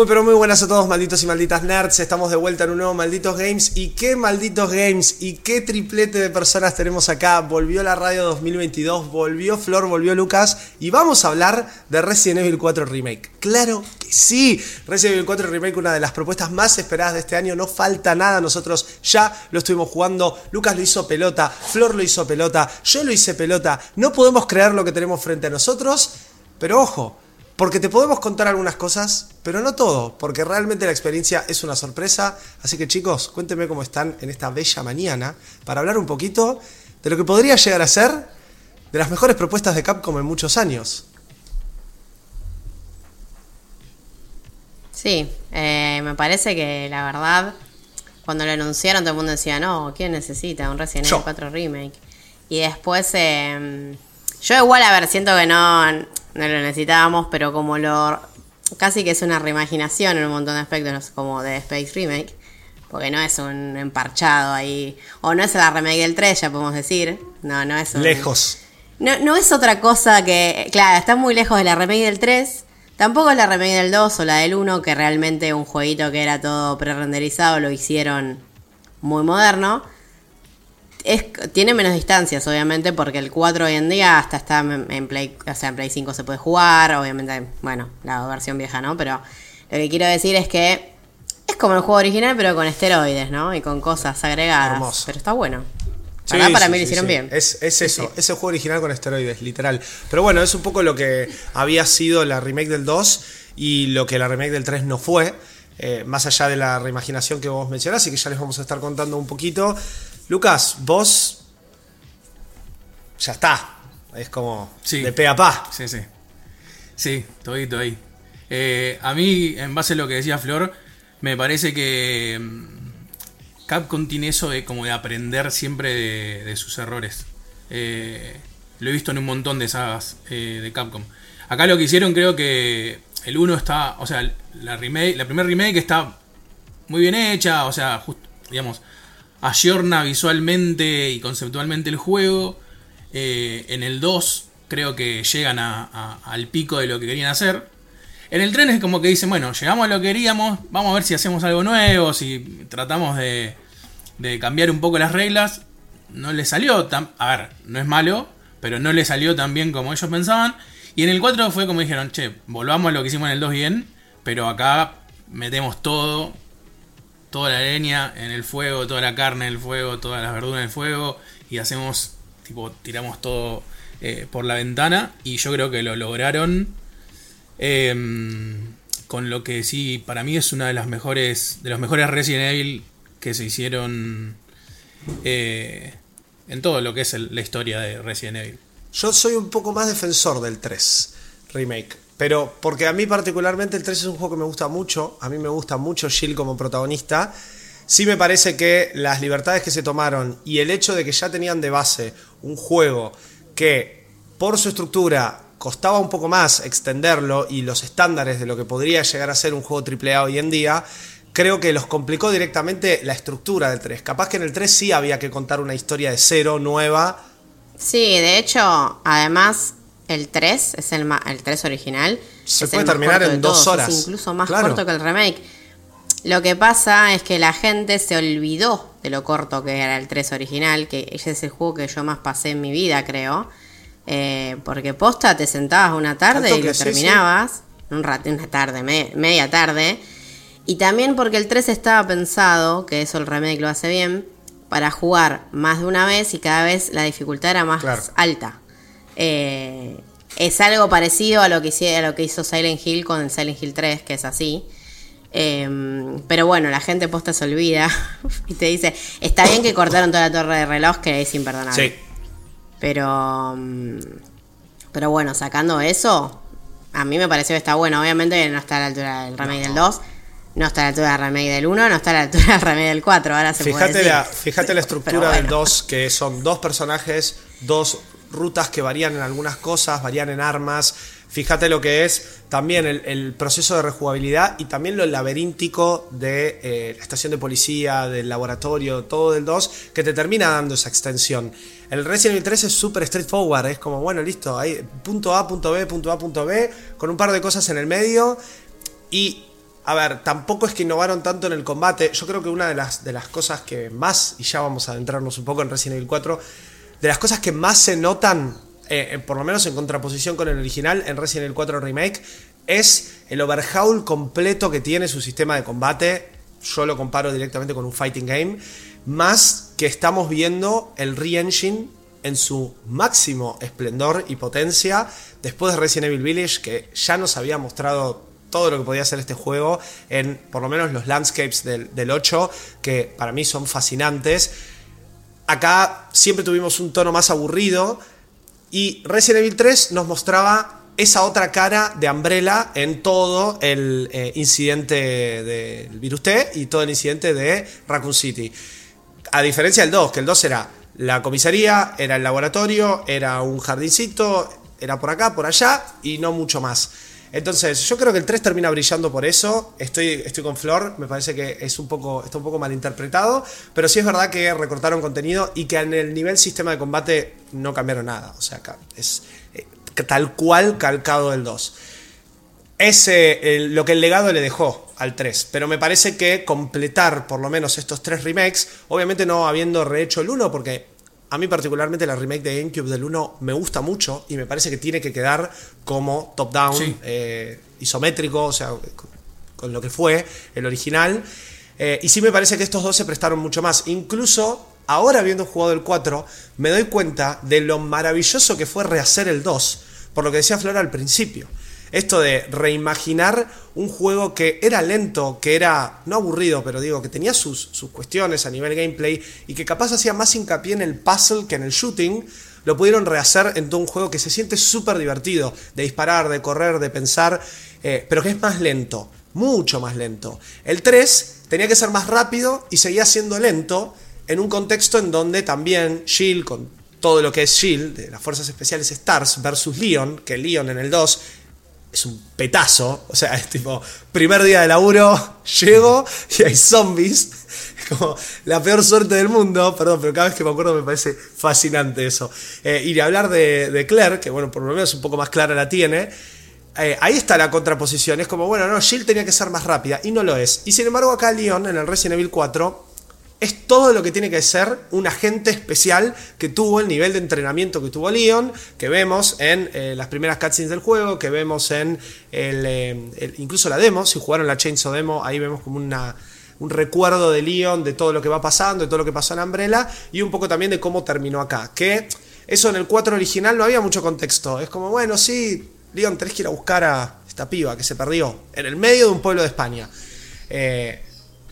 Muy pero muy buenas a todos malditos y malditas nerds, estamos de vuelta en un nuevo Malditos Games. Y qué malditos games y qué triplete de personas tenemos acá, volvió la radio 2022, volvió Flor, volvió Lucas y vamos a hablar de Resident Evil 4 Remake. Claro que sí, Resident Evil 4 Remake, una de las propuestas más esperadas de este año, no falta nada, nosotros ya lo estuvimos jugando, Lucas lo hizo pelota, Flor lo hizo pelota, yo lo hice pelota, no podemos creer lo que tenemos frente a nosotros, pero ojo, porque te podemos contar algunas cosas, pero no todo, porque realmente la experiencia es una sorpresa. Así que chicos, cuéntenme cómo están en esta bella mañana para hablar un poquito de lo que podría llegar a ser de las mejores propuestas de Capcom en muchos años. Sí, eh, me parece que la verdad, cuando lo anunciaron todo el mundo decía, no, ¿quién necesita un Resident Evil 4 Remake? Y después, eh, yo igual, a ver, siento que no no lo necesitábamos, pero como lo casi que es una reimaginación en un montón de aspectos, como de Space Remake, porque no es un emparchado ahí, o no es la remake del 3, ya podemos decir, no, no es un... Lejos. No, no es otra cosa que, claro, está muy lejos de la remake del 3, tampoco es la remake del 2 o la del 1, que realmente un jueguito que era todo pre-renderizado lo hicieron muy moderno tiene menos distancias, obviamente, porque el 4 hoy en día hasta está en, Play, o sea, en Play 5 se puede jugar, obviamente, bueno, la versión vieja, ¿no? Pero lo que quiero decir es que es como el juego original, pero con esteroides, ¿no? Y con cosas agregadas. Pero está bueno. para mí lo hicieron bien. Es, es eso, es el juego original con esteroides, literal. Pero bueno, es un poco lo que había sido la remake del 2 y lo que la remake del 3 no fue. Eh, más allá de la reimaginación que vos mencionás y que ya les vamos a estar contando un poquito. Lucas, vos ya está. Es como de pe a pa. Sí, sí. Sí, todito ahí. Eh, a mí, en base a lo que decía Flor, me parece que mm, Capcom tiene eso de como de aprender siempre de, sus errores. Eh, lo he visto en un montón de sagas eh, de Capcom. Acá lo que hicieron creo que el 1 está, o sea, la remake, la primera remake está muy bien hecha, o sea, digamos, ayorna visualmente y conceptualmente el juego. Eh, en el 2 creo que llegan al pico de lo que querían hacer. En el 3 es como que dicen, bueno, llegamos a lo que queríamos, vamos a ver si hacemos algo nuevo, si tratamos de, de cambiar un poco las reglas. No le salió tan... A ver, no es malo, pero no le salió tan bien como ellos pensaban. Y en el 4 fue como dijeron, che, volvamos a lo que hicimos en el 2 bien, pero acá metemos todo, toda la leña en el fuego, toda la carne en el fuego, todas las verduras en el fuego y hacemos, tipo, tiramos todo eh, por la ventana y yo creo que lo lograron em, con lo que sí, para mí es una de las mejores, de los mejores Resident Evil que se hicieron eh, en todo lo que es la historia de Resident Evil. Yo soy un poco más defensor del 3 remake. Pero porque a mí particularmente el 3 es un juego que me gusta mucho, a mí me gusta mucho Jill como protagonista. Sí me parece que las libertades que se tomaron y el hecho de que ya tenían de base un juego que por su estructura costaba un poco más extenderlo y los estándares de lo que podría llegar a ser un juego AAA hoy en día, creo que los complicó directamente la estructura del 3. Capaz que en el 3 sí había que contar una historia de cero, nueva. Sí, de hecho, además el 3 es el, el 3 original. Se puede terminar en dos horas. Es incluso más corto que el remake. Lo que pasa es que la gente se olvidó de lo corto que era el 3 original, que ese es el juego que yo más pasé en mi vida, creo. Eh, porque posta te sentabas una tarde y lo terminabas. Un rato, una tarde, media tarde. Y también porque el 3 estaba pensado, que eso el remake lo hace bien, para jugar más de una vez y cada vez la dificultad era más alta. Eh, es algo parecido a lo, que, a lo que hizo Silent Hill con el Silent Hill 3, que es así. Em, pero bueno, la gente posta se olvida y te dice, está bien que cortaron toda la torre de reloj, que es imperdonable. Sí. Pero, mm, pero bueno, sacando eso, a mí me pareció que está bueno. Obviamente no está a la altura del remake del 2, no está a la altura del remake del 1, no está a la altura del remake del 4. Ahora se fíjate puede La, fíjate la estructura del 2, que son dos personajes, dos rutas que varían en algunas cosas, varían en armas. Fíjate lo que es también el, proceso de rejugabilidad y también lo laberíntico de eh, la estación de policía, del laboratorio, todo del 2, que te termina dando esa extensión. El Resident Evil 3 es súper straightforward, es como, bueno, listo, hay punto A, punto B, punto A, punto B, con un par de cosas en el medio. Y a ver, tampoco es que innovaron tanto en el combate. Yo creo que una de las, de las cosas que más, y ya vamos a adentrarnos un poco en Resident Evil 4, de las cosas que más se notan, eh, por lo menos en contraposición con el original, en Resident Evil 4 Remake, es el overhaul completo que tiene su sistema de combate. Yo lo comparo directamente con un fighting game. Más que estamos viendo el re-engine en su máximo esplendor y potencia después de Resident Evil Village, que ya nos había mostrado todo lo que podía hacer este juego en por lo menos los landscapes del, del 8, que para mí son fascinantes. Acá siempre tuvimos un tono más aburrido y Resident Evil 3 nos mostraba esa otra cara de Umbrella en todo el eh, incidente del Virus T y todo el incidente de Raccoon City. A diferencia del 2, que el 2 era la comisaría, era el laboratorio, era un jardincito, era por acá, por allá y no mucho más. Entonces, yo creo que el 3 termina brillando por eso. Estoy, estoy con Flor, me parece que es un poco, está un poco mal interpretado. Pero sí es verdad que recortaron contenido y que en el nivel sistema de combate no cambiaron nada. O sea, es eh, tal cual calcado del 2. Es lo que el legado le dejó al 3. Pero me parece que completar por lo menos estos tres remakes, obviamente no habiendo rehecho el 1, porque a mí particularmente la remake de GameCube del 1 me gusta mucho y me parece que tiene que quedar como top-down, eh, isométrico, o sea, con, lo que fue el original. Eh, y sí me parece que estos dos se prestaron mucho más. Incluso ahora habiendo jugado el 4, me doy cuenta de lo maravilloso que fue rehacer el 2, por lo que decía Flora al principio esto de reimaginar un juego que era lento, que era no aburrido, pero digo que tenía sus, sus cuestiones a nivel gameplay y que capaz hacía más hincapié en el puzzle que en el shooting, lo pudieron rehacer en todo un juego que se siente súper divertido, de disparar, de correr, de pensar, eh, pero que es más lento, mucho más lento. El 3 tenía que ser más rápido y seguía siendo lento en un contexto en donde también Shield, con todo lo que es Shield, de las Fuerzas Especiales Stars versus Leon, que Leon en el 2 es un petazo. O sea, es tipo, primer día de laburo, llego y hay zombies. Es como la peor suerte del mundo, perdón, pero cada vez que me acuerdo me parece fascinante eso. Eh, y de hablar de, Claire, que bueno, por lo menos un poco más clara la tiene. Eh, ahí está la contraposición. Es como, bueno, no, Jill tenía que ser más rápida y no lo es. Y sin embargo, acá Leon en el Resident Evil 4 es todo lo que tiene que ser un agente especial que tuvo el nivel de entrenamiento que tuvo Leon, que vemos en eh, las primeras cutscenes del juego, que vemos en eh, incluso la demo, si jugaron la Chainsaw Demo, ahí vemos como una, un recuerdo de Leon, de todo lo que va pasando, de todo lo que pasó en Umbrella, y un poco también de cómo terminó acá, que eso en el 4 original no había mucho contexto, es como, bueno, sí, Leon, tenés que ir a buscar a esta piba que se perdió en el medio de un pueblo de España. Eh,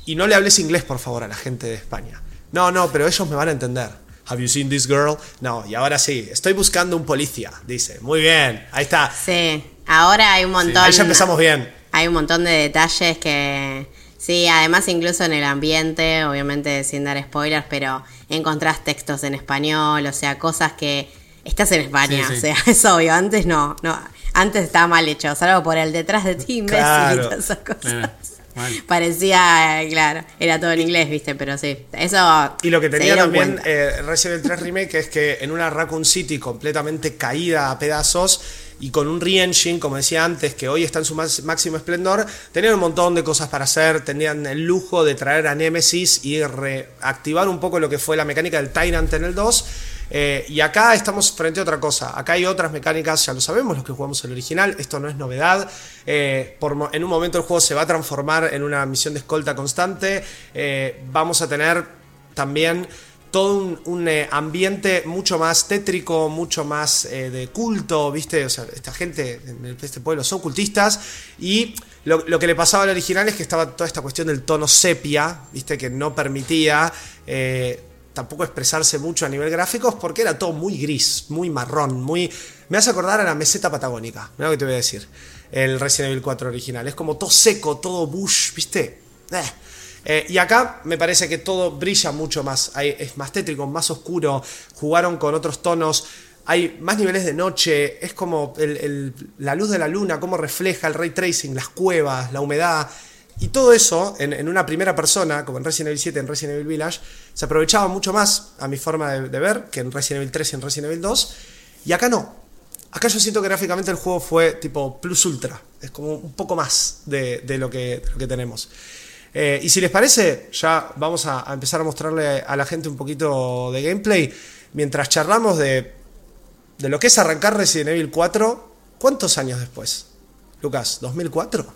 y no le hables inglés, por favor, a la gente de España. No, no, pero ellos me van a entender. Have you seen this girl? No, y ahora sí, estoy buscando un policía, dice. Muy bien, ahí está. Sí, ahora hay un montón. ahí ya empezamos bien. Hay un montón de detalles que. Sí, además incluso en el ambiente, obviamente sin dar spoilers, pero encontrás textos en español, o sea, cosas que estás en España, o sea, es obvio, antes no, no, antes estaba mal hecho, salvo por el detrás de ti, imbécil y todas esas cosas. Parecía, claro, era todo en inglés, viste, pero sí. Eso. Y lo que tenía también eh, Resident Evil 3 Remake es que en una Raccoon City completamente caída a pedazos y con un re-engine, como decía antes, que hoy está en su máximo esplendor, tenían un montón de cosas para hacer, tenían el lujo de traer a Nemesis y reactivar un poco lo que fue la mecánica del Tyrant en el 2 eh, y acá estamos frente a otra cosa. Acá hay otras mecánicas, ya lo sabemos, los que jugamos el original. Esto no es novedad. Eh, en un momento el juego se va a transformar en una misión de escolta constante. Eh, vamos a tener también todo un, ambiente mucho más tétrico, mucho más de culto, ¿viste? O sea, esta gente en este pueblo son cultistas y lo, lo, que le pasaba al original es que estaba toda esta cuestión del tono sepia, ¿viste? Que no permitía tampoco expresarse mucho a nivel gráficos porque era todo muy gris, muy marrón, muy... Me hace acordar a la meseta patagónica, mira lo que te voy a decir, el Resident Evil 4 original. Es como todo seco, todo bush, ¿viste? Eh. Eh, y acá me parece que todo brilla mucho más, es más tétrico, más oscuro, jugaron con otros tonos, hay más niveles de noche, es como la luz de la luna, cómo refleja el ray tracing, las cuevas, la humedad. Y todo eso, en, una primera persona, como en Resident Evil 7, en Resident Evil Village, se aprovechaba mucho más, a mi forma de, ver, que en Resident Evil 3 y en Resident Evil 2. Y acá no. Acá yo siento que gráficamente el juego fue tipo plus ultra. Es como un poco más de, de lo, que, de lo que tenemos. Eh, y si les parece, ya vamos a, a empezar a mostrarle a la gente un poquito de gameplay. Mientras charlamos de, de lo que es arrancar Resident Evil 4, ¿cuántos años después? Lucas, ¿2004?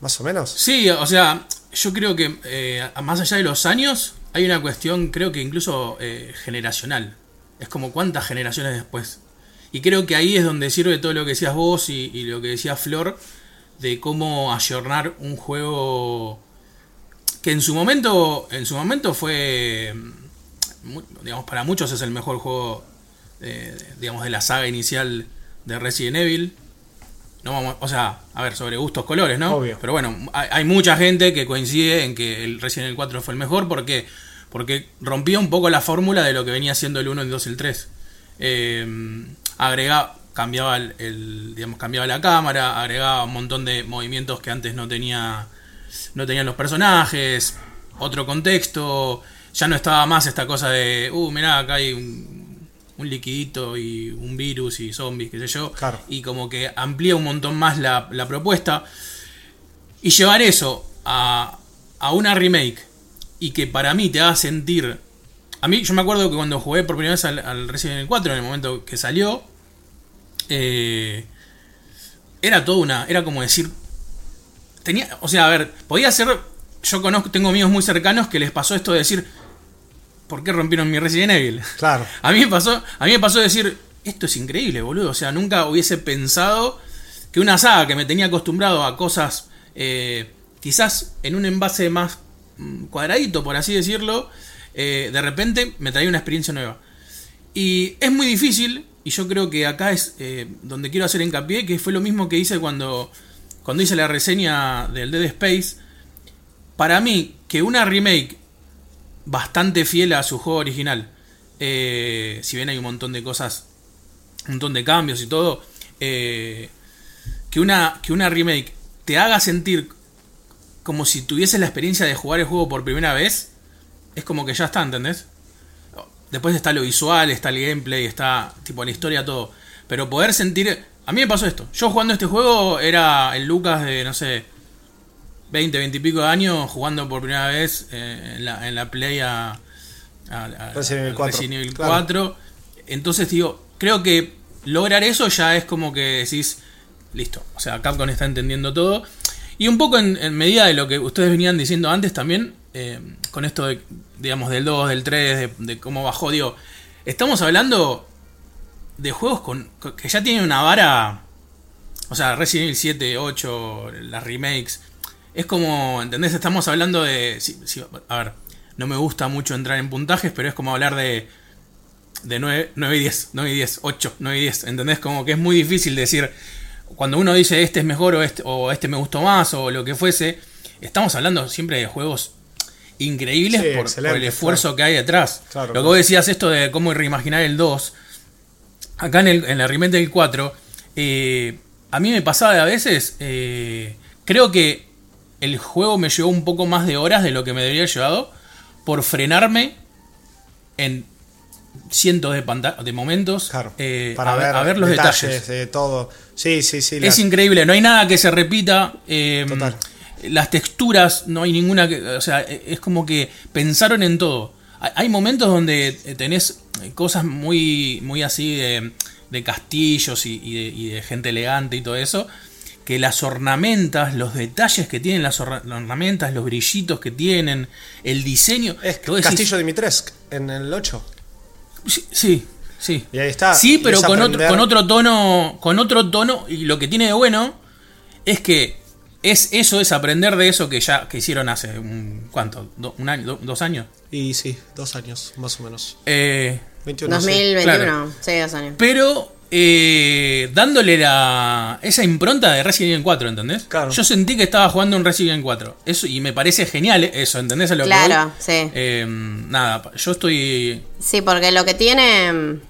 Más o menos. Sí, o sea, yo creo que eh, más allá de los años, hay una cuestión, creo que incluso eh, generacional. Es como cuántas generaciones después. Y creo que ahí es donde sirve todo lo que decías vos y, lo que decía Flor, de cómo ayornar un juego que en su momento, en su momento fue, mu- digamos, para muchos es el mejor juego, eh, digamos, de la saga inicial de Resident Evil. No vamos, o sea, a ver, sobre gustos colores, ¿no? Obvio. Pero bueno, hay, hay mucha gente que coincide en que el Resident Evil 4 fue el mejor porque porque rompía un poco la fórmula de lo que venía siendo el 1, el 2 y el 3. Eh, agregaba, cambiaba el, el- digamos, cambiaba la cámara, agregaba un montón de movimientos que antes no tenía no tenían los personajes, otro contexto, ya no estaba más esta cosa de, uh, mirá, acá hay un, un liquidito y un virus y zombies, qué sé yo, Claro. y como que amplía un montón más la, la propuesta. Y llevar eso a, a una remake y que para mí te haga sentir... A mí, yo me acuerdo que cuando jugué por primera vez al, al Resident Evil 4, en el momento que salió, eh, era todo una... Era como decir, tenía, o sea, a ver, podía ser, yo conozco, tengo amigos muy cercanos que les pasó esto de decir, ¿por qué rompieron mi Resident Evil? Claro. A mí me pasó, a mí me pasó decir, esto es increíble, boludo, o sea, nunca hubiese pensado que una saga que me tenía acostumbrado a cosas eh, quizás en un envase más mm, cuadradito, por así decirlo, eh, de repente me traía una experiencia nueva. Y es muy difícil, y yo creo que acá es eh, donde quiero hacer hincapié, que fue lo mismo que hice cuando, cuando hice la reseña del Dead Space. Para mí, que una remake bastante fiel a su juego original, eh, si bien hay un montón de cosas, un montón de cambios y todo, eh, que, una, que una remake te haga sentir como si tuvieses la experiencia de jugar el juego por primera vez, es como que ya está, ¿entendés? Después está lo visual, está el gameplay, está tipo la historia, todo. Pero poder sentir... A mí me pasó esto. Yo jugando este juego era el Lucas de, no sé, 20, 20 y pico de años jugando por primera vez eh, en, la, en la Play a, a- a- Resident Evil a 4, Resident Evil claro. 4. Entonces, digo, creo que lograr eso ya es como que decís, listo. O sea, Capcom está entendiendo todo. Y un poco en, en medida de lo que ustedes venían diciendo antes también, eh, con esto de, digamos, del 2, del 3, de, de cómo bajó, digo, estamos hablando de juegos con, con- que ya tienen una vara, o sea, Resident Evil 7, 8, las remakes, es como, ¿entendés? Estamos hablando de, sí, sí, a ver, no me gusta mucho entrar en puntajes, pero es como hablar de, de 9, 9 y 10, 9 y 10, 8, 9 y 10, ¿entendés? Como que es muy difícil decir, cuando uno dice este es mejor o este, o este me gustó más o lo que fuese, estamos hablando siempre de juegos increíbles Sí, por, por el esfuerzo que hay detrás. Claro, lo que claro. vos decías esto de cómo reimaginar el 2, acá en, el, en la remake del 4, eh, a mí me pasaba de a veces, eh, creo que el juego me llevó un poco más de horas de lo que me debería haber llevado por frenarme en cientos de, de momentos Claro. eh, para a, ver, ver, a ver los detalles, detalles. de todo. Sí, sí, sí. Es increíble, no hay nada que se repita. eh, Total. Las texturas, no hay ninguna que. O sea, e- es como que pensaron en todo. Hay- Hay momentos donde tenés cosas muy, muy así de, de castillos y, y de, y de gente elegante y todo eso. Que las ornamentas, los detalles que tienen las orna- las ornamentas, los brillitos que tienen, el diseño. Es que vos decís, Castillo Dimitrescu en el 8. Sí, sí, sí. Y ahí está. Sí, pero es con otro, aprender- con otro tono. Con otro tono. Y lo que tiene de bueno es que es eso es aprender de eso que ya que hicieron hace un cuánto, Do- un año, do- dos años. Y sí, dos años, más o menos. Eh, 21 sí. 2021, claro. sí, dos años. pero eh, dándole la esa impronta de Resident Evil 4, ¿entendés? Claro. Yo sentí que estaba jugando un Resident Evil 4. Eso, y me parece genial eso, ¿entendés? A lo que Claro, sí. Eh, nada, yo estoy. Sí, porque lo que tiene.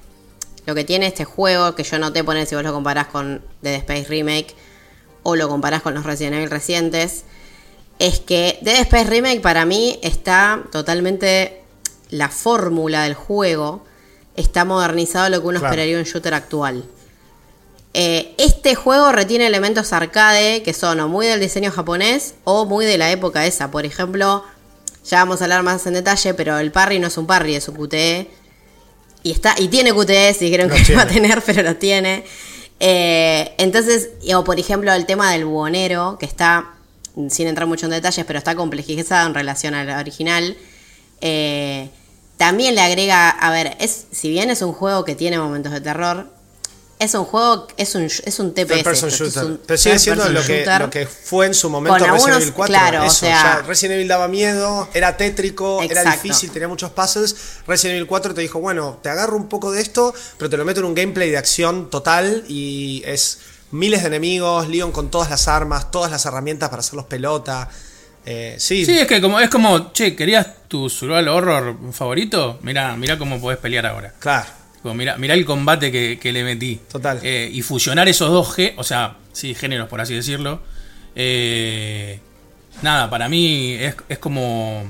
Lo que tiene este juego, que yo noté poner si vos lo comparás con Dead Space Remake o lo comparás con los Resident Evil recientes, es que Dead Space Remake para mí está totalmente. La fórmula del juego está modernizado a lo que uno Claro. esperaría un shooter actual. Eh, este juego retiene elementos arcade que son o muy del diseño japonés o muy de la época esa. Por ejemplo, ya vamos a hablar más en detalle, pero el parry no es un parry, es un QTE. Y, está, y tiene QTE, si dijeron que iba a tiene. tener, pero lo tiene. Eh, entonces, o por ejemplo, el tema del buhonero, que está, sin entrar mucho en detalles, pero está complejizado en relación al original. Eh, también le agrega, a ver, es si bien es un juego que tiene momentos de terror, es un juego, es un, es un TPS. Esto, es shooter. un Pero sigue siendo lo que, shooter. lo que fue en su momento Resident algunos, Evil 4. claro, o Eso, sea- ya Resident Evil daba miedo, era tétrico, era difícil, tenía muchos puzzles. Resident Evil 4 te dijo, bueno, te agarro un poco de esto, pero te lo meto en un gameplay de acción total y es miles de enemigos, Leon con todas las armas, todas las herramientas para hacerlos pelota. Eh, sí, Sí, es que como, es como, che, ¿querías tu survival horror favorito? Mirá, mirá cómo podés pelear ahora. claro. Tipo, mirá, mirá el combate que, que le metí. Total. Eh, y fusionar esos dos G, o sea, sí, géneros, por así decirlo. eh, nada, para mí es, es como.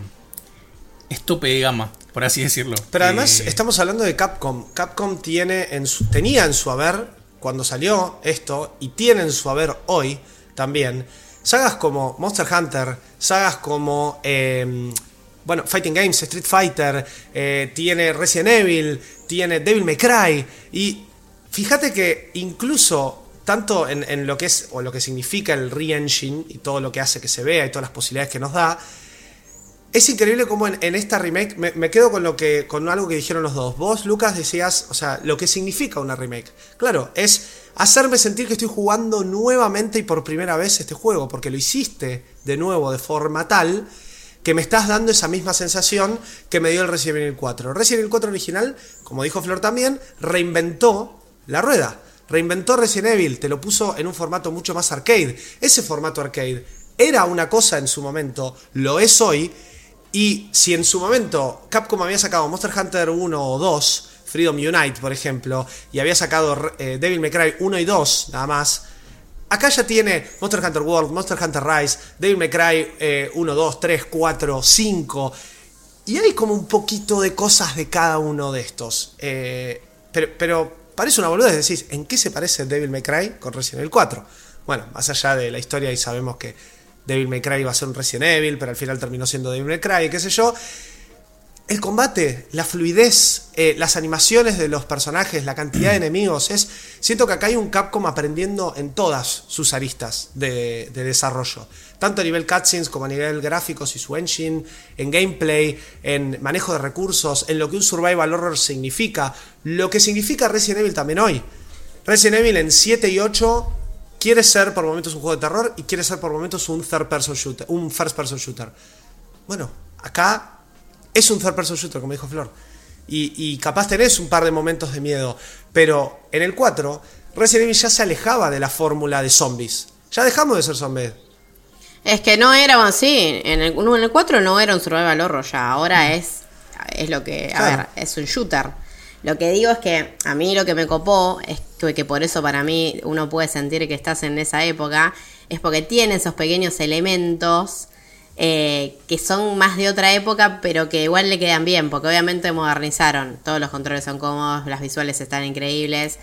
Es tope de gama, por así decirlo. Pero además Eh, estamos hablando de Capcom. Capcom tiene en su, tenía en su haber cuando salió esto y tiene en su haber hoy también sagas como Monster Hunter, sagas como bueno Fighting Games, Street Fighter, eh, tiene Resident Evil, tiene Devil May Cry y fíjate que incluso tanto en, lo que es o lo que significa el re-engine y todo lo que hace que se vea y todas las posibilidades que nos da, es increíble cómo en, en esta remake me, me quedo con lo que con algo que dijeron los dos. Vos, Lucas, decías, o sea, lo que significa una remake. Claro, es hacerme sentir que estoy jugando nuevamente y por primera vez este juego, porque lo hiciste de nuevo de forma tal que me estás dando esa misma sensación que me dio el Resident Evil 4. Resident Evil 4 original, como dijo Flor también, reinventó la rueda. Reinventó Resident Evil, te lo puso en un formato mucho más arcade. Ese formato arcade era una cosa en su momento, lo es hoy, y si en su momento Capcom había sacado Monster Hunter 1 o 2, Freedom Unite, por ejemplo, y había sacado eh, Devil May Cry 1 y 2, nada más, acá ya tiene Monster Hunter World, Monster Hunter Rise, Devil May Cry eh, 1, 2, 3, 4, 5, y hay como un poquito de cosas de cada uno de estos. Eh, pero, pero parece una boludez, decís, ¿en qué se parece Devil May Cry con Resident Evil 4? Bueno, más allá de la historia y sabemos que Devil May Cry iba a ser un Resident Evil, pero al final terminó siendo Devil May Cry, qué sé yo. El combate, la fluidez, eh, las animaciones de los personajes, la cantidad de enemigos, es. Siento que acá hay un Capcom aprendiendo en todas sus aristas de, de desarrollo. Tanto a nivel cutscenes como a nivel gráficos y su engine, en gameplay, en manejo de recursos, en lo que un survival horror significa, lo que significa Resident Evil también hoy. Resident Evil en 7 y 8 quiere ser por momentos un juego de terror y quiere ser por momentos un third person shooter, un first person shooter. Bueno, acá es un third person shooter, como dijo Flor. Y, y capaz tenés un par de momentos de miedo. Pero en el 4, Resident Evil ya se alejaba de la fórmula de zombies. Ya dejamos de ser zombies. Es que no era así. En el, en el 4 no era un survival horror ya. Ahora es, es lo que. A Claro. ver, es un shooter. Lo que digo es que a mí lo que me copó es que, que por eso para mí uno puede sentir que estás en esa época. Es porque tiene esos pequeños elementos eh, que son más de otra época, pero que igual le quedan bien. Porque obviamente modernizaron. Todos los controles son cómodos, las visuales están increíbles.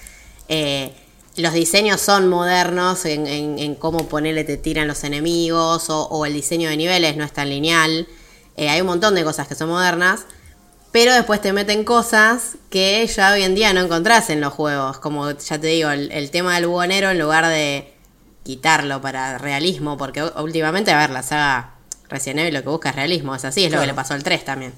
Eh, los diseños son modernos en, en- en cómo ponerle te tiran los enemigos o, el diseño de niveles no es tan lineal. Eh, hay un montón de cosas que son modernas, pero después te meten cosas que ya hoy en día no encontrás en los juegos. Como ya te digo, el, el tema del buhonero en lugar de quitarlo para realismo, porque últimamente, a ver, la saga Resident Evil lo que busca es realismo, es así, es lo que le pasó al 3 también.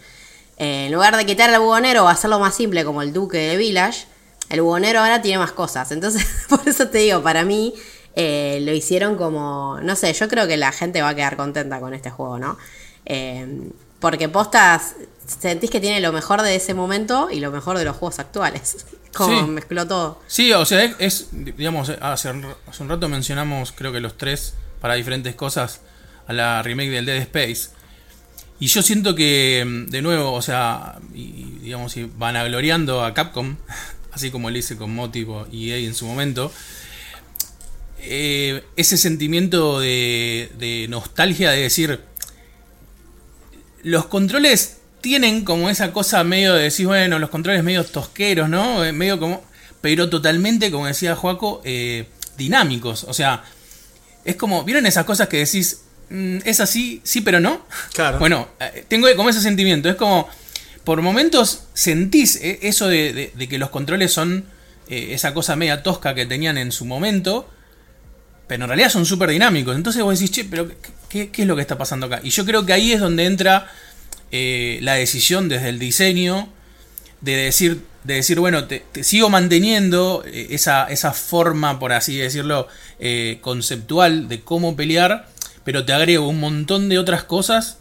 Eh, en lugar de quitar el buhonero o hacerlo más simple como el Duque de Village, el buhonero ahora tiene más cosas. Entonces, por eso te digo, para mí eh, lo hicieron como, no sé, yo creo que la gente va a quedar contenta con este juego, ¿no? Eh, porque postas, sentís que tiene lo mejor de ese momento y lo mejor de los juegos actuales. Como Sí. mezcló todo. Sí, o sea, es, es, digamos, hace, hace un rato mencionamos, creo que los tres, para diferentes cosas, a la remake del Dead Space. Y yo siento que, mm, de nuevo, o sea, y, digamos, y vanagloriando a Capcom, así como le hice con Motivo y EA en su momento, eh, ese sentimiento de, de nostalgia de decir, los controles tienen como esa cosa medio de decir, bueno, los controles medio tosqueros, ¿no? Eh, Medio como... pero totalmente, como decía Joaco, eh, dinámicos. O sea, es como, ¿vieron esas cosas que decís, es así, sí, pero no? Claro. Bueno, eh, tengo como ese sentimiento. Es como, por momentos sentís eh, eso de, de que los controles son esa cosa media tosca que tenían en su momento pero en realidad son súper dinámicos. Entonces vos decís, che, pero ¿qué, es lo que está pasando acá? Y yo creo que ahí es donde entra eh, la decisión desde el diseño de decir, de decir bueno, te, sigo manteniendo eh, esa, esa, forma, por así decirlo, eh, conceptual de cómo pelear, pero te agrego un montón de otras cosas.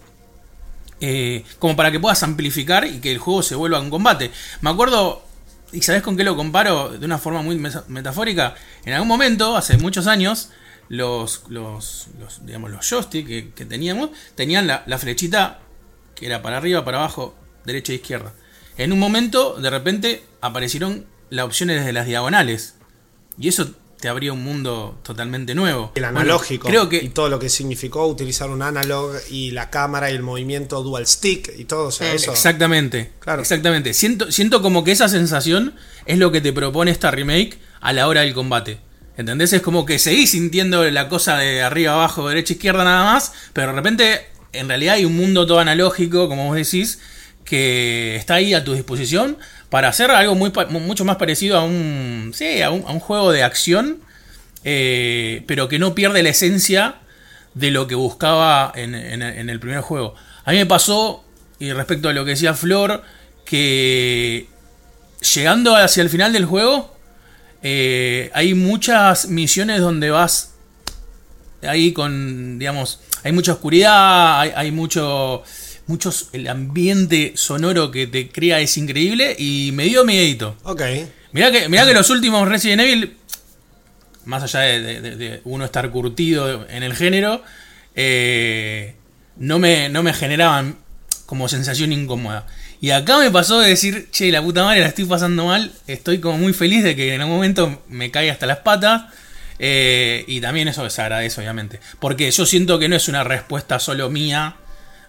como para que puedas amplificar y que el juego se vuelva un combate. Me acuerdo ¿Y sabes con qué lo comparo? De una forma muy metafórica. En algún momento, hace muchos años, los, los, digamos, los joysticks que, teníamos tenían la, flechita que era para arriba, para abajo, derecha e izquierda. En un momento, de repente, aparecieron las opciones desde las diagonales. Y eso te abría un mundo totalmente nuevo. El analógico. creo que... Y todo lo que significó utilizar un analog y la cámara y el movimiento dual stick y todo. eso. Exactamente. Claro. Exactamente. Siento, siento como que esa sensación es lo que te propone esta remake a la hora del combate. ¿Entendés? Es como que seguís sintiendo la cosa de arriba, abajo, derecha, izquierda nada más, pero de repente en realidad hay un mundo todo analógico, como vos decís, que está ahí a tu disposición para hacer algo mucho más parecido a un, sí, a un, juego de acción, eh, pero que no pierde la esencia de lo que buscaba en, el primer juego. A mí me pasó, y respecto a lo que decía Flor, que llegando hacia el final del juego, eh, hay muchas misiones donde vas ahí con, digamos, hay mucha oscuridad, hay, mucho, muchos, el ambiente sonoro que te crea es increíble y me dio miedito. Ok. Mirá que, mirá que los últimos Resident Evil, más allá de, uno estar curtido en el género, eh, no, me, no me generaban como sensación incómoda. Y acá me pasó de decir, che, la puta madre la estoy pasando mal, estoy como muy feliz de que en algún momento me caiga hasta las patas. Eh, y también eso se agradece, obviamente. Porque yo siento que no es una respuesta solo mía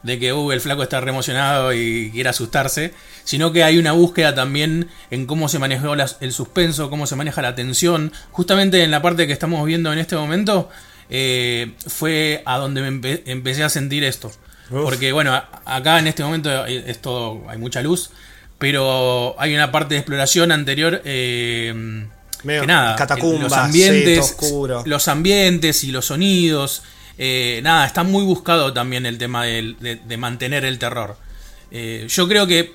de que uh, el flaco está reemocionado y quiere asustarse, sino que hay una búsqueda también en cómo se manejó el suspenso, cómo se maneja la tensión. Justamente en la parte que estamos viendo en este momento, eh, fue a donde me empecé a sentir esto. Porque bueno, acá en este momento es todo, hay mucha luz, pero hay una parte de exploración anterior eh, que nada, catacumbas, los ambientes, los ambientes y los sonidos, eh, nada, está muy buscado también el tema de, mantener el terror. Eh, yo creo que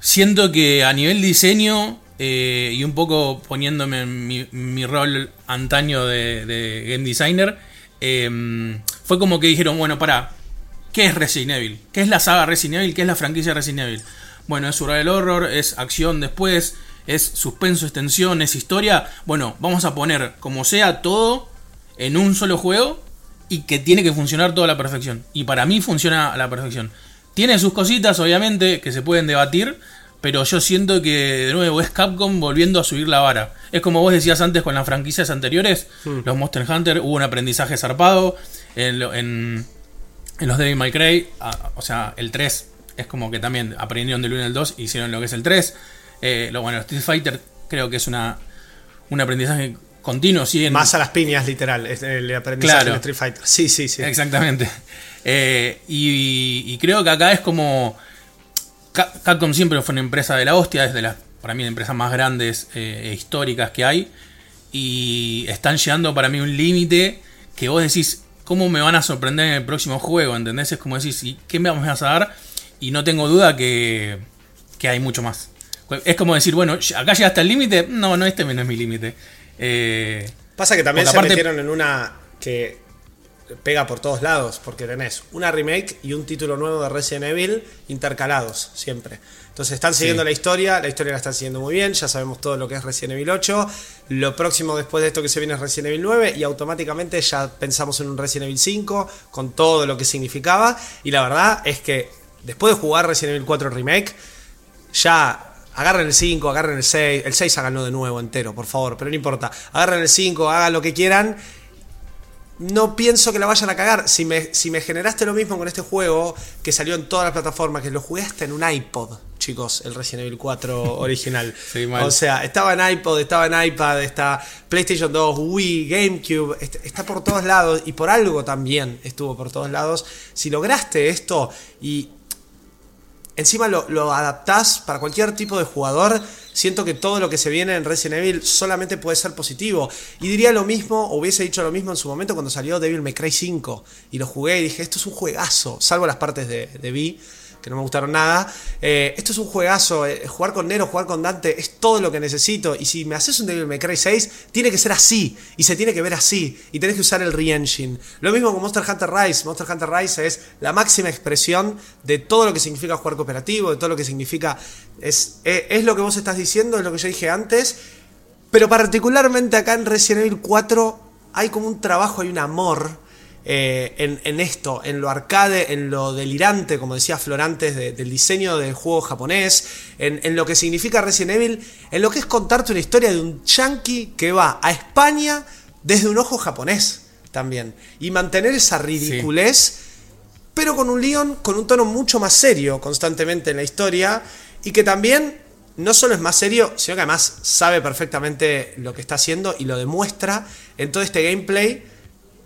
siento que a nivel diseño y un poco poniéndome en mi, rol antaño de, game designer, fue como que dijeron, bueno, para, ¿Qué es Resident Evil? ¿Qué es la saga Resident Evil? ¿Qué es la franquicia Resident Evil? Bueno, es survival horror, es acción después, es suspenso, es tensión, es historia. Bueno, vamos a poner como sea todo en un solo juego y que tiene que funcionar toda la perfección. Y para mí funciona a la perfección. Tiene sus cositas, obviamente, que se pueden debatir, pero yo siento que de nuevo es Capcom volviendo a subir la vara. Es como vos decías antes con las franquicias anteriores, hmm. los Monster Hunter, hubo un aprendizaje zarpado. En, en los Devil May Cry, o sea, el 3 es como que también aprendieron del 1 al 2 y hicieron lo que es el 3. Eh, lo, bueno, Street Fighter creo que es una un aprendizaje continuo. Más a las piñas, literal, el aprendizaje de Street Fighter. Sí, sí, sí. Exactamente. Eh, y, creo que acá es como. Capcom siempre fue una empresa de la hostia, es de las, para mí, empresas más grandes e históricas que hay. Y están llegando para mí un límite que vos decís, cómo me van a sorprender en el próximo juego, ¿entendés? Es como decir, ¿qué me vamos a dar? Y no tengo duda que, que hay mucho más. Es como decir, bueno, acá hasta el límite. No, no, este no es mi límite. Eh, Pasa que también se metieron en una que pega por todos lados, porque tenés una remake y un título nuevo de Resident Evil intercalados siempre. Entonces están siguiendo la historia, la historia la están siguiendo muy bien, ya sabemos todo lo que es Resident Evil 8. Lo próximo después de esto que se viene es Resident Evil 9 y automáticamente ya pensamos en un Resident Evil 5 con todo lo que significaba. Y la verdad es que después de jugar Resident Evil 4 Remake, ya agarren el 5, agarren el 6, el 6 háganlo de nuevo entero, por favor, pero no importa. Agarren el 5, hagan lo que quieran no pienso que la vayan a cagar. Si me, si me generaste lo mismo con este juego, que salió en todas las plataformas, que lo jugué hasta en un iPod, chicos, el Resident Evil 4 original. Sí, mal. o sea, estaba en iPod, estaba en iPad, está PlayStation 2, Wii, GameCube, est- está por todos lados y por algo también estuvo por todos lados. Si lograste esto y encima lo, adaptás para cualquier tipo de jugador, siento que todo lo que se viene en Resident Evil solamente puede ser positivo. Y diría lo mismo, hubiese dicho lo mismo en su momento cuando salió Devil May Cry 5. Y lo jugué y dije, esto es un juegazo, salvo las partes de, de que no me gustaron nada. Eh, esto es un juegazo, eh, jugar con Nero, jugar con Dante, es todo lo que necesito. Y si me haces un Devil May Cry 6, tiene que ser así, y se tiene que ver así, y tenés que usar el re-engine. Lo mismo con Monster Hunter Rise. Monster Hunter Rise es la máxima expresión de todo lo que significa jugar cooperativo, de todo lo que significa. Es, eh, es lo que vos estás diciendo, es lo que yo dije antes. Pero particularmente acá en Resident Evil 4 hay como un trabajo, hay un amor eh, en, en esto, en lo arcade, en lo delirante, como decía Florantes, de- del diseño del juego japonés, en, en lo que significa Resident Evil, en lo que es contarte una historia de un yankee que va a España desde un ojo japonés también. Y mantener esa ridiculez pero con un Leon con un tono mucho más serio constantemente en la historia y que también no solo es más serio, sino que además sabe perfectamente lo que está haciendo y lo demuestra en todo este gameplay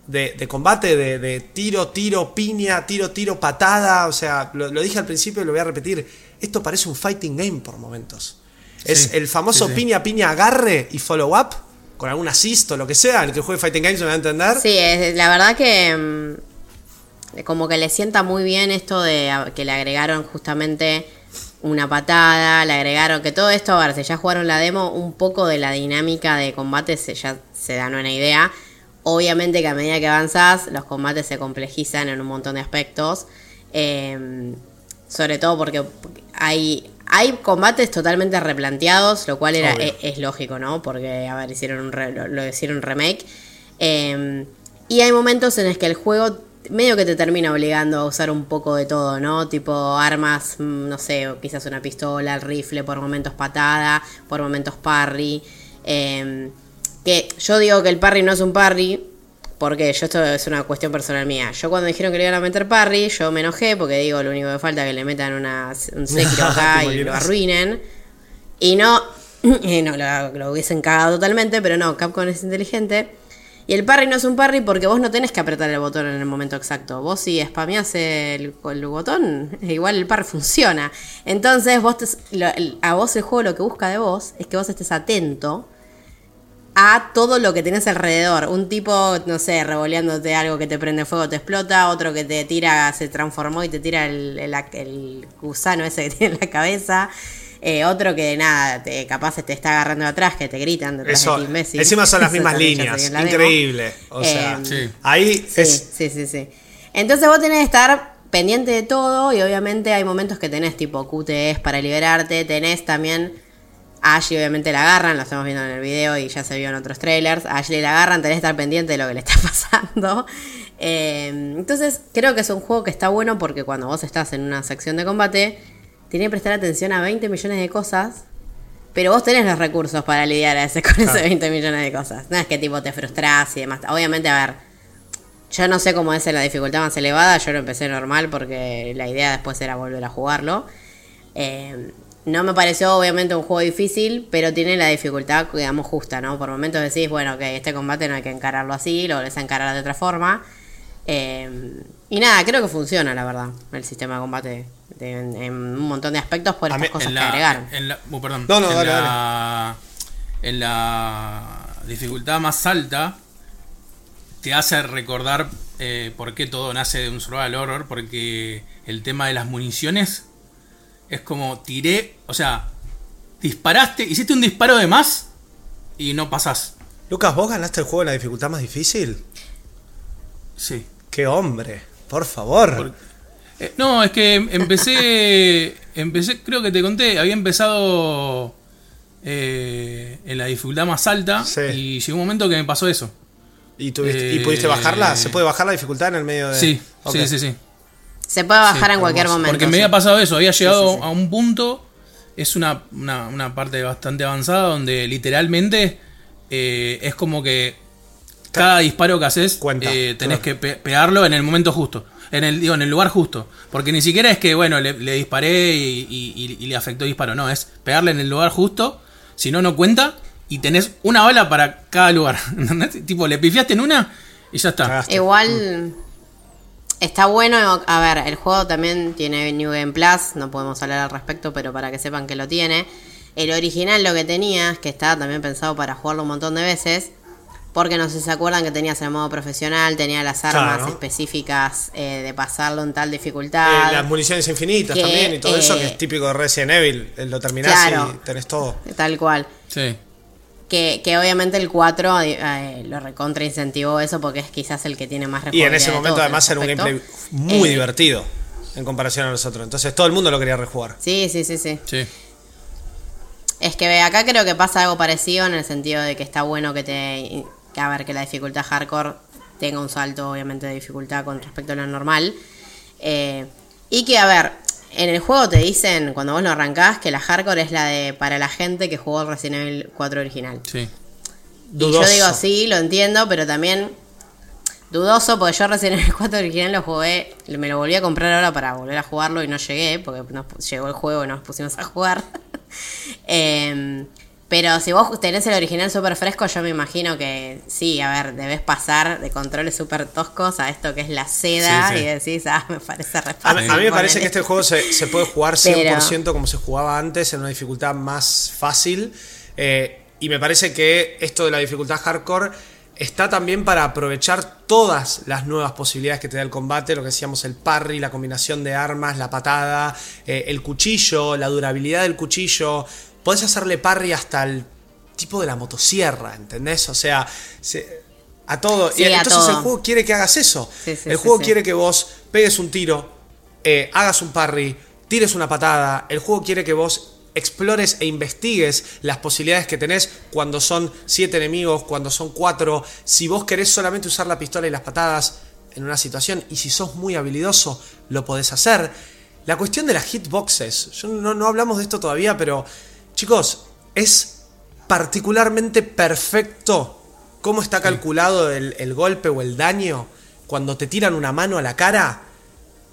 de, de combate, de, de tiro, tiro, piña, tiro, tiro, patada, o sea, lo, lo dije al principio y lo voy a repetir, esto parece un fighting game por momentos. Es Sí, el famoso sí, sí. piña, piña, agarre y follow up, con algún assist o lo que sea, el que juegue fighting games me va a entender. Sí, es- la verdad que mm, como que le sienta muy bien esto de que le agregaron justamente una patada, le agregaron que todo esto, a ver, si ya jugaron la demo, un poco de la dinámica de combate se, ya se dan una idea. Obviamente que a medida que avanzás, los combates se complejizan en un montón de aspectos. Eh, sobre todo porque hay, hay combates totalmente replanteados, lo cual era, Obvio. es, es lógico, ¿no? Porque, a ver, hicieron un re- lo, lo hicieron remake. Eh, y hay momentos en los que el juego medio que te termina obligando a usar un poco de todo, ¿no? Tipo armas, mm, no sé, quizás una pistola, el rifle, por momentos patada, por momentos parry. Eh, que yo digo que el parry no es un parry, porque yo esto es una cuestión personal mía. Yo cuando dijeron que le iban a meter parry, yo me enojé porque digo lo único que falta es que le metan una, un Sekiro acá y lo arruinen. Y no, y no lo, lo hubiesen cagado totalmente, pero no, Capcom es inteligente. Y el parry no es un parry porque vos no tenés que apretar el botón en el momento exacto. Vos si spameás el, el botón, igual el parry funciona. Entonces vos te- lo- el- a vos el juego lo que busca de vos es que vos estés atento a todo lo que tenés alrededor. Un tipo, no sé, revoleándote algo que te prende fuego, te explota, otro que te tira, se transformó y te tira el, el- el gusano ese que tiene en la cabeza. Eh, otro que nada, te, capaz te está agarrando atrás, que te gritan detrás Eso, de ti, imbécil. encima son las mismas líneas, la increíble. O sea, Eh, Sí. ahí Sí, es, sí, sí, sí. Entonces vos tenés que estar pendiente de todo y obviamente hay momentos que tenés tipo QTEs para liberarte, tenés también a Ashley obviamente la agarran, lo estamos viendo en el video y ya se vio en otros trailers, a Ashley la agarran, tenés que estar pendiente de lo que le está pasando. Eh, entonces creo que es un juego que está bueno porque cuando vos estás en una sección de combate, tenés que prestar atención a 20 millones de cosas. Pero vos tenés los recursos para lidiar a ese, con esos 20 millones de cosas. No es que tipo te frustrás y demás. Obviamente, a ver, yo no sé cómo es la dificultad más elevada, yo lo empecé normal porque la idea después era volver a jugarlo. Eh, no me pareció obviamente un juego difícil, pero tiene la dificultad, digamos, justa, ¿no? Por momentos decís, bueno, que este combate no hay que encararlo así, lo volvés a encarar de otra forma. Eh, y nada, creo que funciona, la verdad, el sistema de combate de- en, en un montón de aspectos por estas mí- cosas en que la, agregaron. en la- uh, perdón. No, no, en, dale, la, en la dificultad más alta te hace recordar eh, por qué todo nace de un survival horror, porque el tema de las municiones es como tiré, o sea, disparaste, hiciste un disparo de más y no pasás. Lucas, ¿vos ganaste el juego en la dificultad más difícil? Sí. ¡Qué hombre! Por favor. Por- Eh, no, es que empecé, empecé, creo que te conté, había empezado eh, en la dificultad más alta Sí. y llegó un momento que me pasó eso. ¿Y, tuviste- ¿Y Eh, pudiste bajarla? ¿Se puede bajar la dificultad en el medio de.? Sí, sí, sí, sí. Se puede bajar Sí, en cualquier momento. Porque me había pasado eso, había llegado sí, sí. a un punto, es una, una, una parte bastante avanzada donde literalmente eh, es como que cada disparo que haces Cuenta, eh, tenés claro. que pe- pegarlo en el momento justo. En el, digo, en el lugar justo. Porque ni siquiera es que, bueno, le, le disparé y, y- y- y le afectó el disparo. No, es pegarle en el lugar justo. Si no, no cuenta. Y tenés una bala para cada lugar. tipo, le pifiaste en una y ya está. Cagaste. Igual está bueno, a ver, el juego también tiene New Game Plus, no podemos hablar al respecto, pero para que sepan que lo tiene. El original lo que tenía, que estaba también pensado para jugarlo un montón de veces, porque no sé si se acuerdan que tenías el modo profesional, tenía las armas Claro. específicas eh, de pasarlo en tal dificultad. Eh, las municiones infinitas que, también y todo eso, que eh, es típico de Resident Evil. Lo terminás Claro. y tenés todo. Tal cual. Sí. Que, que obviamente el 4 eh, lo recontra incentivó eso porque es quizás el que tiene más Y en ese momento además era un gameplay muy Eh, divertido en comparación a los otros. Entonces todo el mundo lo quería rejugar. Sí, sí, sí, sí. Sí. Es que acá creo que pasa algo parecido en el sentido de que está bueno que te. Que, a ver, que la dificultad hardcore tenga un salto, obviamente, de dificultad con respecto a lo normal. Eh, y que, a ver, en el juego te dicen, cuando vos lo arrancás, que la hardcore es la de para la gente que jugó el Resident Evil 4 original. Sí. Dudoso. Y yo digo, sí, lo entiendo, pero también dudoso, porque yo recién en el 4 original lo jugué, me lo volví a comprar ahora para volver a jugarlo y no llegué, porque nos llegó el juego y nos pusimos a jugar. Em, pero si vos tenés el original súper fresco, yo me imagino que sí, a ver, debes pasar de controles súper toscos a esto que es la seda Sí, sí. y decís, ah, me parece re A, mí- fácil a mí me parece que este juego se, se puede jugar Pero- 100% como se jugaba antes, en una dificultad más fácil. Eh, y me parece que esto de la dificultad hardcore está también para aprovechar todas las nuevas posibilidades que te da el combate, lo que decíamos, el parry, la combinación de armas, la patada, eh, el cuchillo, la durabilidad del cuchillo. Podés hacerle parry hasta el tipo de la motosierra, ¿entendés? O sea, se- a todo. Sí, y entonces el todo. juego quiere que hagas eso. Sí, sí, el juego quiere que vos pegues un tiro, eh, hagas un parry, tires una patada. El juego quiere que vos explores e investigues las posibilidades que tenés cuando son siete enemigos, cuando son cuatro. Si vos querés solamente usar la pistola y las patadas en una situación, y si sos muy habilidoso, lo podés hacer. La cuestión de las hitboxes, yo no, no hablamos de esto todavía, pero chicos, es particularmente perfecto cómo está calculado el, el golpe o el daño cuando te tiran una mano a la cara.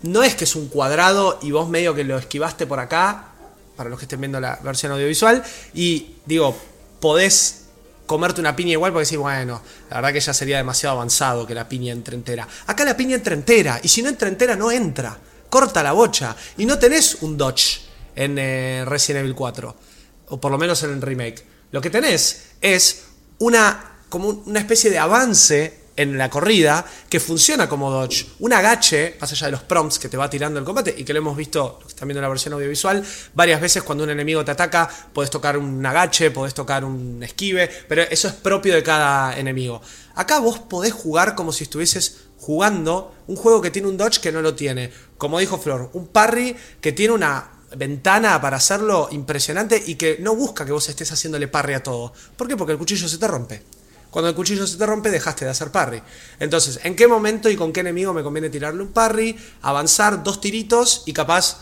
No es que es un cuadrado y vos medio que lo esquivaste por acá, para los que estén viendo la versión audiovisual, y digo, podés comerte una piña igual porque decís, bueno, la verdad que ya sería demasiado avanzado que la piña entre entera. Acá la piña entra entera, y si no entra entera, no entra. Corta la bocha. Y no tenés un dodge en eh, Resident Evil 4, o por lo menos en el remake. Lo que tenés es una, como un- una especie de avance en la corrida que funciona como dodge. Un agache, más allá de los prompts que te va tirando el combate y que lo hemos visto, están viendo la versión audiovisual, varias veces cuando un enemigo te ataca, podés tocar un agache, podés tocar un esquive, pero eso es propio de cada enemigo. Acá vos podés jugar como si estuvieses jugando un juego que tiene un dodge que no lo tiene. Como dijo Flor, un parry que tiene una ventana para hacerlo impresionante y que no busca que vos estés haciéndole parry a todo. ¿Por qué? Porque el cuchillo se te rompe. Cuando el cuchillo se te rompe, dejaste de hacer parry. Entonces, ¿en qué momento y con qué enemigo me conviene tirarle un parry? Avanzar dos tiritos y capaz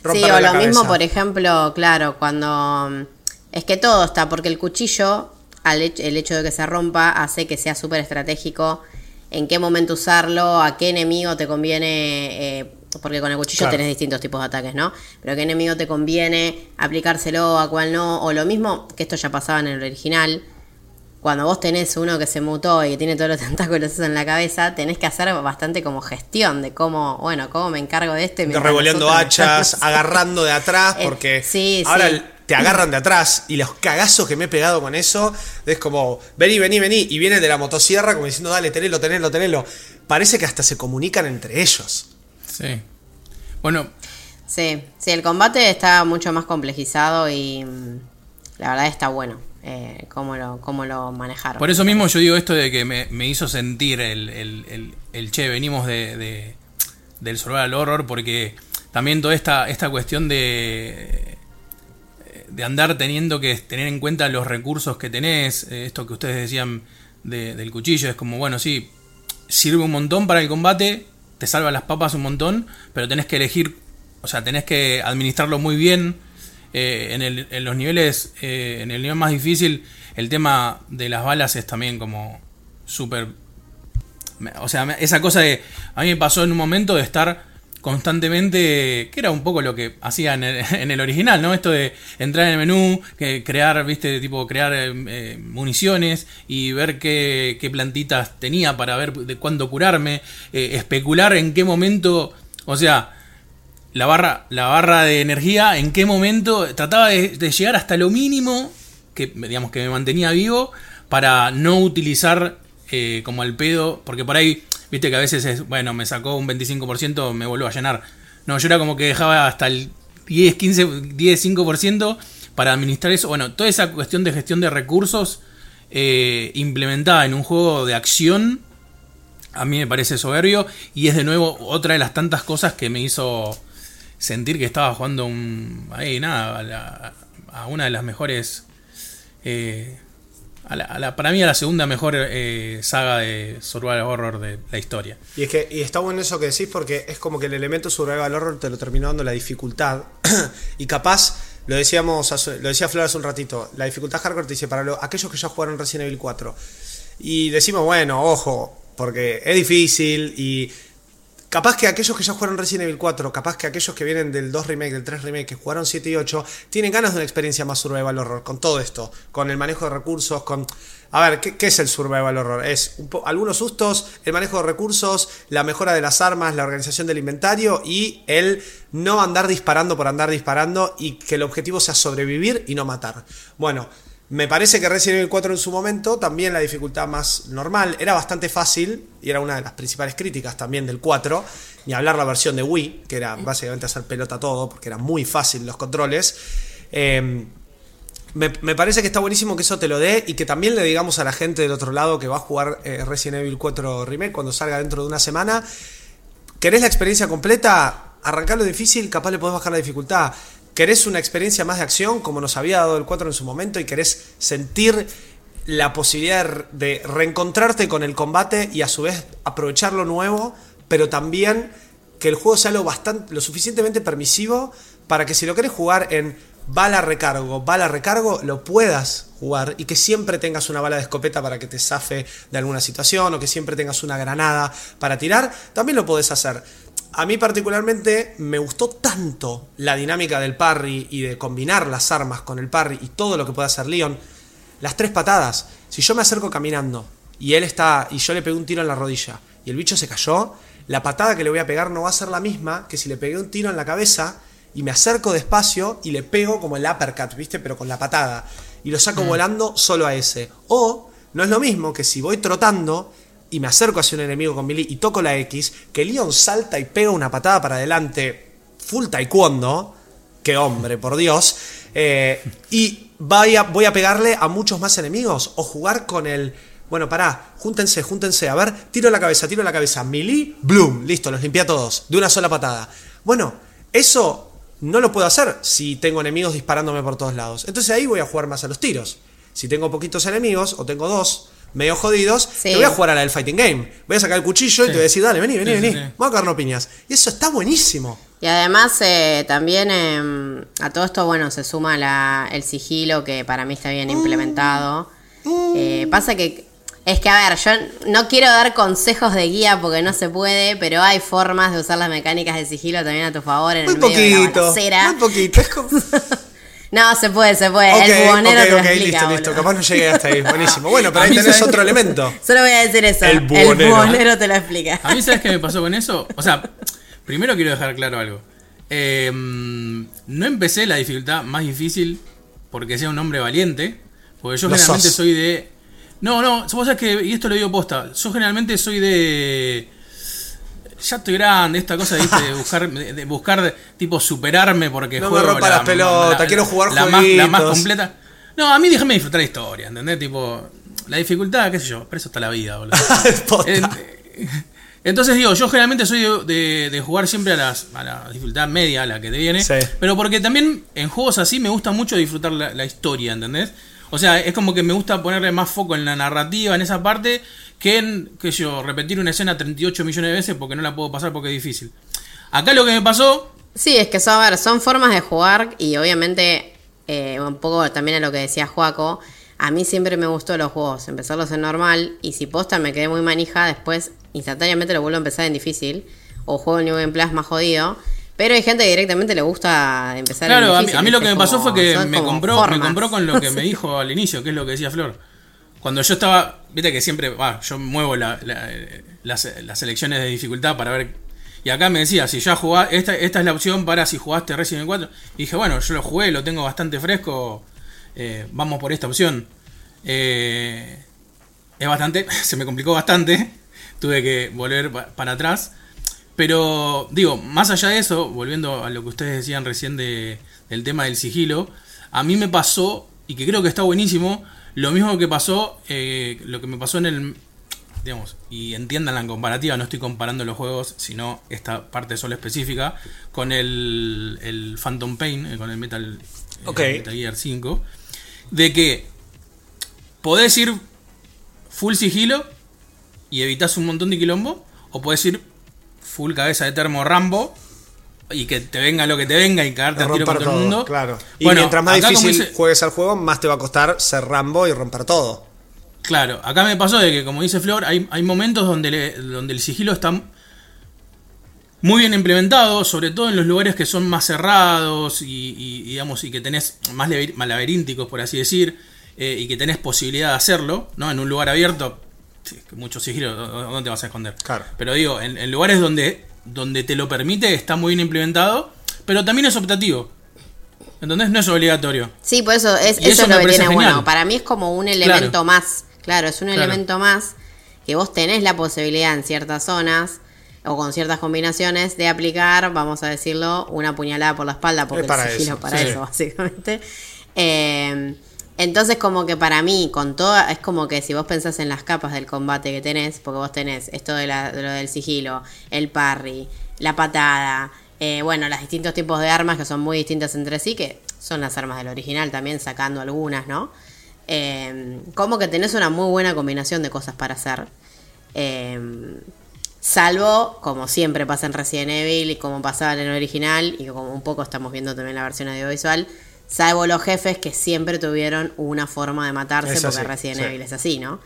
Sí, romperle o la lo mismo, por ejemplo, claro, cuando... mm, Es que todo está, porque el cuchillo, al el hecho de que se rompa, hace que sea súper estratégico en qué momento usarlo, a qué enemigo te conviene... eh, porque con el cuchillo Claro. tenés distintos tipos de ataques, ¿no? Pero qué enemigo te conviene aplicárselo, a cuál no. O lo mismo, que esto ya pasaba en el original, cuando vos tenés uno que se mutó y que tiene todos los tentáculos en la cabeza, tenés que hacer bastante como gestión de cómo, bueno, cómo me encargo de este. revoleando hachas, agarrando de atrás, Eh, porque sí, ahora sí. te agarran de atrás y los cagazos que me he pegado con eso es como, vení, vení, vení, y viene de la motosierra como diciendo, dale, tenelo, tenelo, tenelo. Parece que hasta se comunican entre ellos. Sí. Bueno, Sí, sí, el combate está mucho más complejizado y mm, la verdad está bueno eh, cómo, lo, cómo lo manejaron. por eso mismo yo digo esto de que me, me hizo sentir el, el- el- el, che, venimos de, de- del survival horror, porque también toda esta, esta cuestión de, de andar teniendo que tener en cuenta los recursos que tenés, eh, esto que ustedes decían de- del cuchillo, es como, bueno, sí, sirve un montón para el combate, te salva las papas un montón, pero tenés que elegir, o sea, tenés que administrarlo muy bien. Eh, en, los niveles, eh, en el nivel más difícil, el tema de las balas es también como súper... O sea, esa cosa de... A mí me pasó en un momento de estar constantemente, que era un poco lo que hacía en el, original, ¿no? Esto de entrar en el menú, que crear, viste, tipo crear eh, eh, municiones y ver qué, qué, plantitas tenía para ver de cuándo curarme, eh, especular en qué momento, o sea, la barra, la barra de energía, en qué momento trataba de, de llegar hasta lo mínimo que, digamos, que me mantenía vivo para no utilizar como al pedo, porque por ahí Viste que a veces es, bueno, me sacó un 25%, me vuelvo a llenar. No, yo era como que dejaba hasta el 10, 15, 10, 5% para administrar eso. Bueno, toda esa cuestión de gestión de recursos eh, implementada en un juego de acción, a mí me parece soberbio. Y es de nuevo otra de las tantas cosas que me hizo sentir que estaba jugando un, ahí, nada, a, una de las mejores eh, para mí a la segunda mejor eh, saga de survival horror de la historia. Y es que y está bueno eso que decís porque es como que el elemento survival horror te lo terminó dando la dificultad y capaz lo decíamos lo decía Flor hace un ratito, la dificultad hardcore te dice para aquellos que ya jugaron Resident Evil 4 y decimos, bueno, ojo, porque es difícil y Capaz que aquellos que ya jugaron Resident Evil 4, capaz que aquellos que vienen del 2 remake, del 3 remake, que jugaron 7 y 8, tienen ganas de una experiencia más survival horror, con todo esto, con el manejo de recursos, con... A ver, ¿qué, es el survival horror? Es algunos sustos, el manejo de recursos, la mejora de las armas, la organización del inventario y el no andar disparando por andar disparando y que el objetivo sea sobrevivir y no matar. Bueno, me parece que Resident Evil 4 en su momento, también la dificultad más normal, era bastante fácil, y era una de las principales críticas también del 4, ni hablar la versión de Wii, que era básicamente hacer pelota todo, porque era muy fácil los controles. Em, me, parece que está buenísimo que eso te lo dé y que también le digamos a la gente del otro lado que va a jugar eh, Resident Evil 4 Remake cuando salga dentro de una semana. ¿Querés la experiencia completa? Arrancarlo difícil, capaz le podés bajar la dificultad querés una experiencia más de acción, como nos había dado el 4 en su momento, y querés sentir la posibilidad de reencontrarte con el combate y a su vez aprovechar lo nuevo, pero también que el juego sea lo, bastante, lo suficientemente permisivo para que si lo querés jugar en bala recargo, bala recargo, lo puedas jugar y que siempre tengas una bala de escopeta para que te zafe de alguna situación o que siempre tengas una granada para tirar, también lo podés hacer. A mí particularmente me gustó tanto la dinámica del parry y de combinar las armas con el parry y todo lo que puede hacer Leon. Las tres patadas. Si yo me acerco caminando y él está y yo le pegué un tiro en la rodilla y el bicho se cayó, la patada que le voy a pegar no va a ser la misma que si le pegué un tiro en la cabeza y me acerco despacio y le pego como el uppercut, ¿viste? Pero con la patada. Y lo saco mm. volando solo a ese. O no es lo mismo que si voy trotando y me acerco hacia un enemigo con melee y toco la X, que Leon salta y pega una patada para adelante, full taekwondo, que hombre, por Dios, eh, y voy a pegarle a muchos más enemigos, o jugar con el... Bueno, pará, júntense, júntense, a ver, tiro la cabeza, tiro la cabeza, melee, bloom, listo, los limpié a todos, de una sola patada. Bueno, eso no lo puedo hacer si tengo enemigos disparándome por todos lados. Entonces ahí voy a jugar más a los tiros. Si tengo poquitos enemigos, o tengo dos, medio jodidos, te voy a jugar a la del Fighting Game. Voy a sacar el cuchillo y te voy a decir, dale, vení, vení, vení. Vamos a cagarnos piñas. Y eso está buenísimo. Y además eh, también em, a todo esto, bueno, se suma la, el sigilo que para mí está bien mm. implementado. Mm. Eh, pasa que es que, a ver, yo no quiero dar consejos de guía porque no se puede, pero hay formas de usar las mecánicas de sigilo también a tu favor en muy el poquito, medio de la Muy poquito, es como... No, se puede, se puede. el bubonero te lo explica, listo, listo. Capaz no llegué hasta ahí. Buenísimo. Bueno, pero ahí tenés otro elemento. Solo voy a decir eso. El bubonero. te lo explica. A mí, ¿sabes qué me pasó con eso? O sea, primero quiero dejar claro algo. Em, no empecé la dificultad más difícil porque sea un hombre valiente. Porque yo generalmente soy de. No, no, vos sabés que. Y esto lo digo posta. Yo generalmente soy de ya estoy grande, esta cosa de buscar, de buscar tipo superarme porque no juego me rompa la, las pelotas, quiero jugar la más, la más completa. No, a mí déjame disfrutar la historia, ¿entendés? Tipo, la dificultad, qué sé yo, pero eso está la vida, boludo. Entonces digo, yo generalmente soy de, jugar siempre a, las, a la dificultad media, a la que te viene. Pero porque también en juegos así me gusta mucho disfrutar la, la historia, ¿entendés? O sea, es como que me gusta ponerle más foco en la narrativa, en esa parte, que en, qué sé yo, repetir una escena 38 millones de veces porque no la puedo pasar porque es difícil. Acá lo que me pasó... Sí, es que son, a ver, son formas de jugar y obviamente eh, un poco también a lo que decía Juaco, a mí siempre me gustó los juegos, empezarlos en normal, y si posta me quedé muy manija, después instantáneamente lo vuelvo a empezar en difícil, o juego el New Game Plus más jodido. Pero hay gente que directamente le gusta empezar en Claro, a mí, difícil. a mí lo que me pasó Como- fue que me compró, me compró con lo que me dijo al inicio, que es lo que decía Flor. Cuando yo estaba, viste que siempre, va, yo muevo la- la- las, las selecciones de dificultad para ver. Y acá me decía, si ya jugás, esta, esta es la opción para si jugaste Resident Evil 4. Y dije, bueno, yo lo jugué, lo tengo bastante fresco, eh, vamos por esta opción. Eh, es bastante, se me complicó bastante, tuve que volver pa- para atrás. Pero digo, más allá de eso, volviendo a lo que ustedes decían recién de, del tema del sigilo, a mí me pasó, y que creo que está buenísimo, lo mismo que pasó, eh, lo que me pasó en el... Digamos, y entiendan la comparativa, no estoy comparando los juegos, sino esta parte solo específica, con el, el Phantom Pain, eh, con el Metal, eh, Ok. Metal Gear 5, de que podés ir full sigilo y evitas un montón de quilombo, o puedes ir full cabeza de termo Rambo y que te venga lo que te venga y cagarte a tiro con todo el mundo. claro. Y Bueno, mientras más difícil dice- juegues al juego, más te va a costar ser Rambo y romper todo. Claro, acá me pasó de que, como dice Flor, hay, hay momentos donde, le- donde el sigilo está muy bien implementado, sobre todo en los lugares que son más cerrados y, y, digamos, y que tenés más laberínticos, por así decir, eh, y que tenés posibilidad de hacerlo, ¿no? En un lugar abierto, sí, que mucho sigilo, ¿dó- ¿dónde te vas a esconder? Claro. Pero digo, en, en lugares donde, donde te lo permite, está muy bien implementado, pero también es optativo. ¿Entendés? No es obligatorio. Sí, por eso es, eso eso es lo que tiene genial. bueno. Para mí es como un elemento Claro. más. Claro, es un Claro. elemento más que vos tenés la posibilidad en ciertas zonas o con ciertas combinaciones de aplicar, vamos a decirlo, una puñalada por la espalda, porque Es para el sigilo eso, para sí. eso, básicamente. Eh, entonces, como que para mí, con todo, es como que si vos pensás en las capas del combate que tenés, porque vos tenés esto de, la- lo del sigilo, el parry, la patada, eh, bueno, los distintos tipos de armas que son muy distintas entre sí, que son las armas del original también, sacando algunas, ¿no? Eh, como que tenés una muy buena combinación de cosas para hacer. Eh, salvo, como siempre pasa en Resident Evil y como pasaba en el original, y como un poco estamos viendo también la versión audiovisual, salvo los jefes que siempre tuvieron una forma de matarse, Es porque así, Resident sí. Evil es así, ¿no?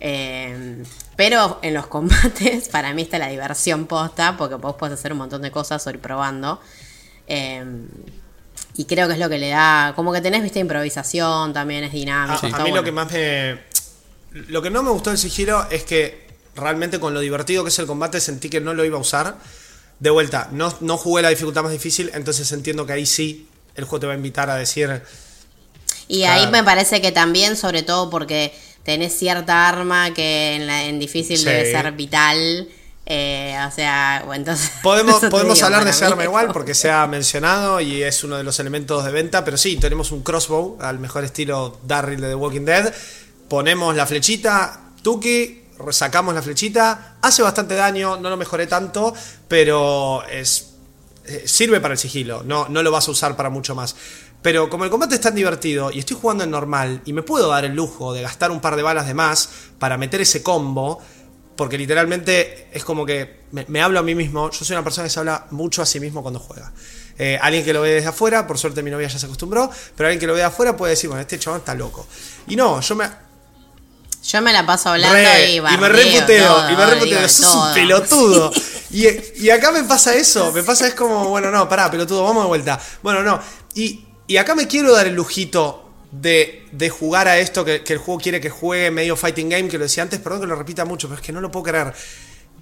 Eh, pero en los combates, para mí está la diversión posta, porque vos podés hacer un montón de cosas o ir probando. Eh, y creo que es lo que le da, como que tenés, viste, improvisación, también es A, dinámico. a mí lo que más me. Lo que no me gustó del sigilo es que realmente con lo divertido que es el combate sentí que no lo iba a usar. De vuelta, no, no jugué la dificultad más difícil, entonces entiendo que ahí sí el juego te va a invitar a decir. Y ahí Claro. me parece que también, sobre todo porque tenés cierta arma que en, la, en difícil Sí. debe ser vital. eh, o sea, o entonces. Podemos, podemos digo, hablar de mí arma igual porque se ha mencionado y es uno de los elementos de venta, pero sí, tenemos un crossbow al mejor estilo Darryl de The Walking Dead. Ponemos la flechita, Tuki, sacamos la flechita, hace bastante daño, no lo mejoré tanto, pero es eh, sirve para el sigilo, no, no lo vas a usar para mucho más. Pero como el combate es tan divertido y estoy jugando en normal y me puedo dar el lujo de gastar un par de balas de más para meter ese combo, porque literalmente es como que me, me hablo a mí mismo, yo soy una persona que se habla mucho a sí mismo cuando juega. Eh, alguien que lo ve desde afuera, por suerte mi novia ya se acostumbró, pero alguien que lo ve de afuera puede decir, bueno, este chabón está loco. Y no, yo me, Yo me la paso hablando Re- y y me reputeo, todo, y me reputeo, sos todo. un pelotudo. Y, y acá me pasa eso, me pasa es como, bueno, no, pará, pelotudo, vamos de vuelta. Bueno, no. Y, y acá me quiero dar el lujito de, de jugar a esto que, que el juego quiere que juegue medio fighting game, que lo decía antes, perdón que lo repita mucho, pero es que no lo puedo creer.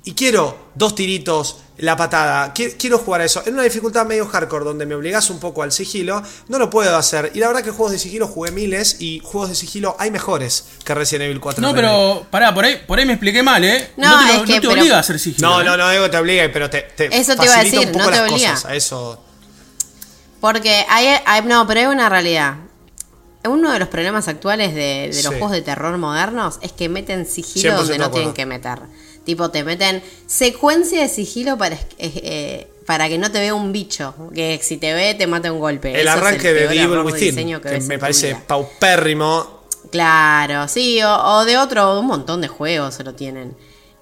Y quiero dos tiritos, la patada. Qui- Quiero jugar a eso. En una dificultad medio hardcore, donde me obligas un poco al sigilo, no lo puedo hacer. Y la verdad que juegos de sigilo jugué miles y juegos de sigilo hay mejores que Resident Evil 4. No, pero pará, por ahí, por ahí me expliqué mal, ¿eh? No, te, lo- es que, no te pero- obliga a hacer sigilo. No, ¿eh? no, no digo que te obligue, pero te, te Eso te iba a decir, un poco no te las obliga. cosas. a Eso. Porque hay, hay- no, pero hay una realidad. Uno de los problemas actuales de, de los Sí. juegos de terror modernos es que meten sigilo 100% donde de no acuerdo. tienen que meter. Tipo, te meten secuencia de sigilo para, eh, eh, para que no te vea un bicho. Que si te ve, te mata un golpe. El Eso arranque de The Evil de Within, que, me parece paupérrimo. Claro, sí, o, o de otro, un montón de juegos se lo tienen.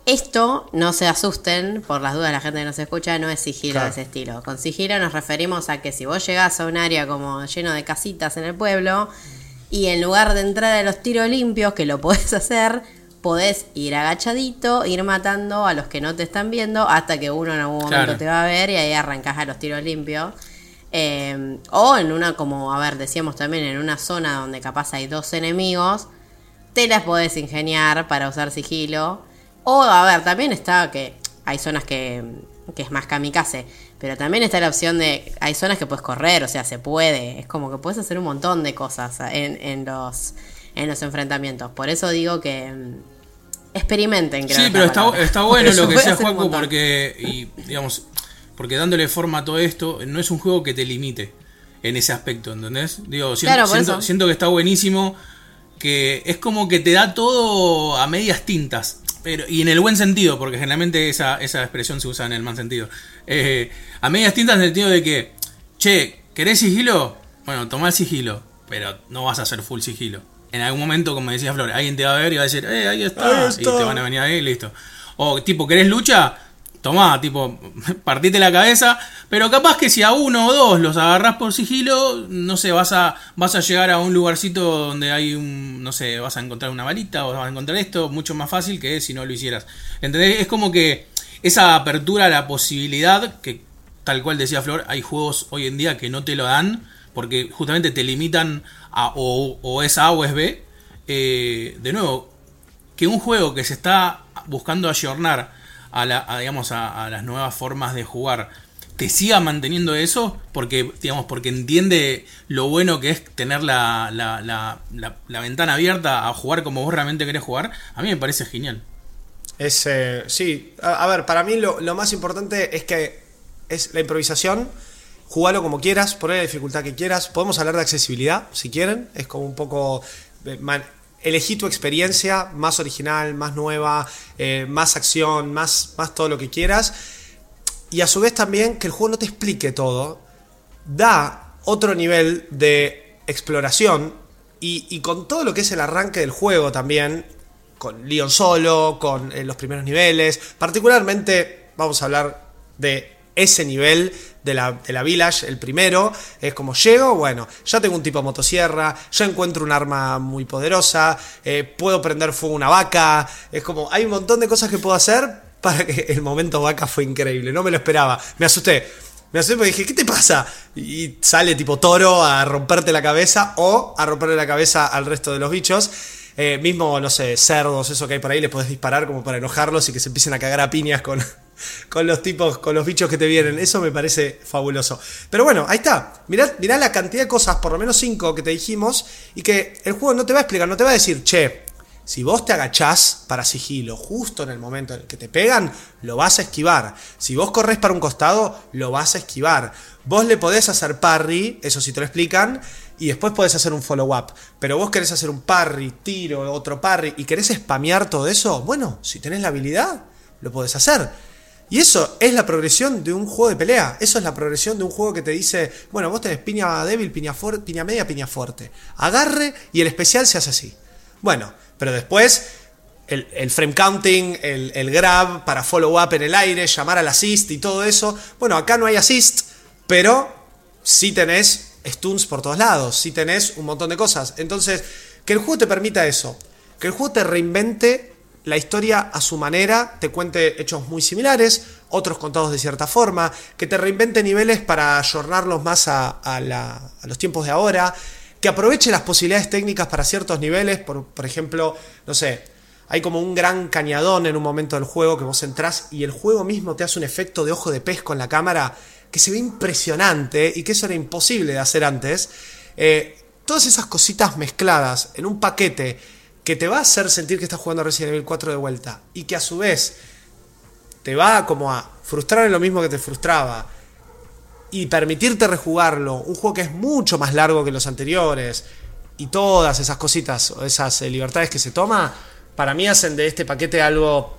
Esto, no se asusten, por las dudas la gente que nos escucha, no es sigilo Claro. de ese estilo. Con sigilo nos referimos a que si vos llegás a un área como lleno de casitas en el pueblo Y en lugar de entrar a los tiros limpios, que lo podés hacer, podés ir agachadito, ir matando a los que no te están viendo hasta que uno en algún momento Claro. te va a ver y ahí arrancás a los tiros limpios. Eh, o en una, como, a ver, decíamos también, en una zona donde capaz hay dos enemigos, te las podés ingeniar para usar sigilo. O, a ver, también está que hay zonas que, que es más kamikaze, pero también está la opción de, hay zonas que puedes correr, o sea, se puede. Es como que puedes hacer un montón de cosas en, en los, en los enfrentamientos. Por eso digo que mm, experimenten. creo Sí, pero está, bueno lo que decía un Juaco porque, y, digamos, porque dándole forma a todo esto, no es un juego que te limite en ese aspecto, ¿entendés? Digo, siento, Claro, siento, siento que está buenísimo, que es como que te da todo a medias tintas. Pero, y en el buen sentido, porque generalmente esa, esa expresión se usa en el mal sentido. Eh, a medias tintas en el sentido de que, che, ¿querés sigilo? Bueno, tomá el sigilo, pero no vas a hacer full sigilo. En algún momento, como decía Flor, alguien te va a ver y va a decir, eh, ahí está, Ahí y te van a venir ahí y listo. O tipo, ¿querés lucha? Tomá, tipo, partite la cabeza, pero capaz que si a uno o dos los agarrás por sigilo, no sé, vas a, vas a llegar a un lugarcito donde hay un, no sé, vas a encontrar una balita o vas a encontrar esto, mucho más fácil que si no lo hicieras. ¿Entendés? Es como que esa apertura a la posibilidad, que tal cual decía Flor, hay juegos hoy en día que no te lo dan, porque justamente te limitan a o, o es A o es B. Eh, de nuevo, que un juego que se está buscando ayornar a, la, a, digamos, a, las nuevas formas de jugar te siga manteniendo eso porque digamos porque entiende lo bueno que es tener la, la, la, ventana abierta a jugar como vos realmente querés jugar a mí me parece genial Es, eh, sí, a, a ver, para mí lo, lo más importante es que es la improvisación. Jugalo como quieras, poner la dificultad que quieras. Podemos hablar de accesibilidad, si quieren. Es como un poco. eh, man- elegí tu experiencia más original, más nueva, eh, más acción, más, más todo lo que quieras. Y a su vez también que el juego no te explique todo. Da otro nivel de exploración. Y, y con todo lo que es el arranque del juego también. Con Leon solo, con eh, los primeros niveles. Particularmente vamos a hablar de ese nivel de la, de la Village, el primero. Es como llego, bueno, ya tengo un tipo motosierra, ya encuentro un arma muy poderosa, eh, puedo prender fuego a una vaca. Es como, hay un montón de cosas que puedo hacer para que el momento vaca fue increíble. No me lo esperaba. Me asusté. Me asusté porque dije, ¿qué te pasa? Y sale tipo toro a romperte la cabeza o a romperle la cabeza al resto de los bichos. Eh, mismo, no sé, cerdos, eso que hay por ahí, le podés disparar como para enojarlos y que se empiecen a cagar a piñas con, con los tipos, con los bichos que te vienen. Eso me parece fabuloso. Pero bueno, ahí está. Mirá, mirá la cantidad de cosas, por lo menos cinco que te dijimos, y que el juego no te va a explicar, no te va a decir, che, si vos te agachás para sigilo justo en el momento en el que te pegan, lo vas a esquivar. Si vos corres para un costado, lo vas a esquivar. Vos le podés hacer parry, eso sí te lo explican, y después podés hacer un follow-up. Pero vos querés hacer un parry, tiro, otro parry, y querés spamear todo eso, bueno, si tenés la habilidad, lo podés hacer. Y eso es la progresión de un juego de pelea. Eso es la progresión de un juego que te dice, bueno, vos tenés piña débil, piña, media, piña fuerte. Agarre y el especial se hace así. Bueno, pero después el, el frame counting, el, el grab para follow up en el aire, llamar al assist y todo eso. Bueno, acá no hay assist, pero sí tenés stuns por todos lados, sí tenés un montón de cosas. Entonces, que el juego te permita eso, que el juego te reinvente la historia a su manera, te cuente hechos muy similares, otros contados de cierta forma, que te reinvente niveles para ayornarlos más a, los tiempos de ahora, que aproveche las posibilidades técnicas para ciertos niveles, por, por ejemplo, no sé, hay como un gran cañadón en un momento del juego que vos entrás y el juego mismo te hace un efecto de ojo de pez con la cámara que se ve impresionante y que eso era imposible de hacer antes. Eh, todas esas cositas mezcladas en un paquete que te va a hacer sentir que estás jugando Resident Evil 4 de vuelta y que a su vez te va como a frustrar en lo mismo que te frustraba y permitirte rejugarlo, un juego que es mucho más largo que los anteriores y todas esas cositas o esas eh, libertades que se toma, para mí hacen de este paquete algo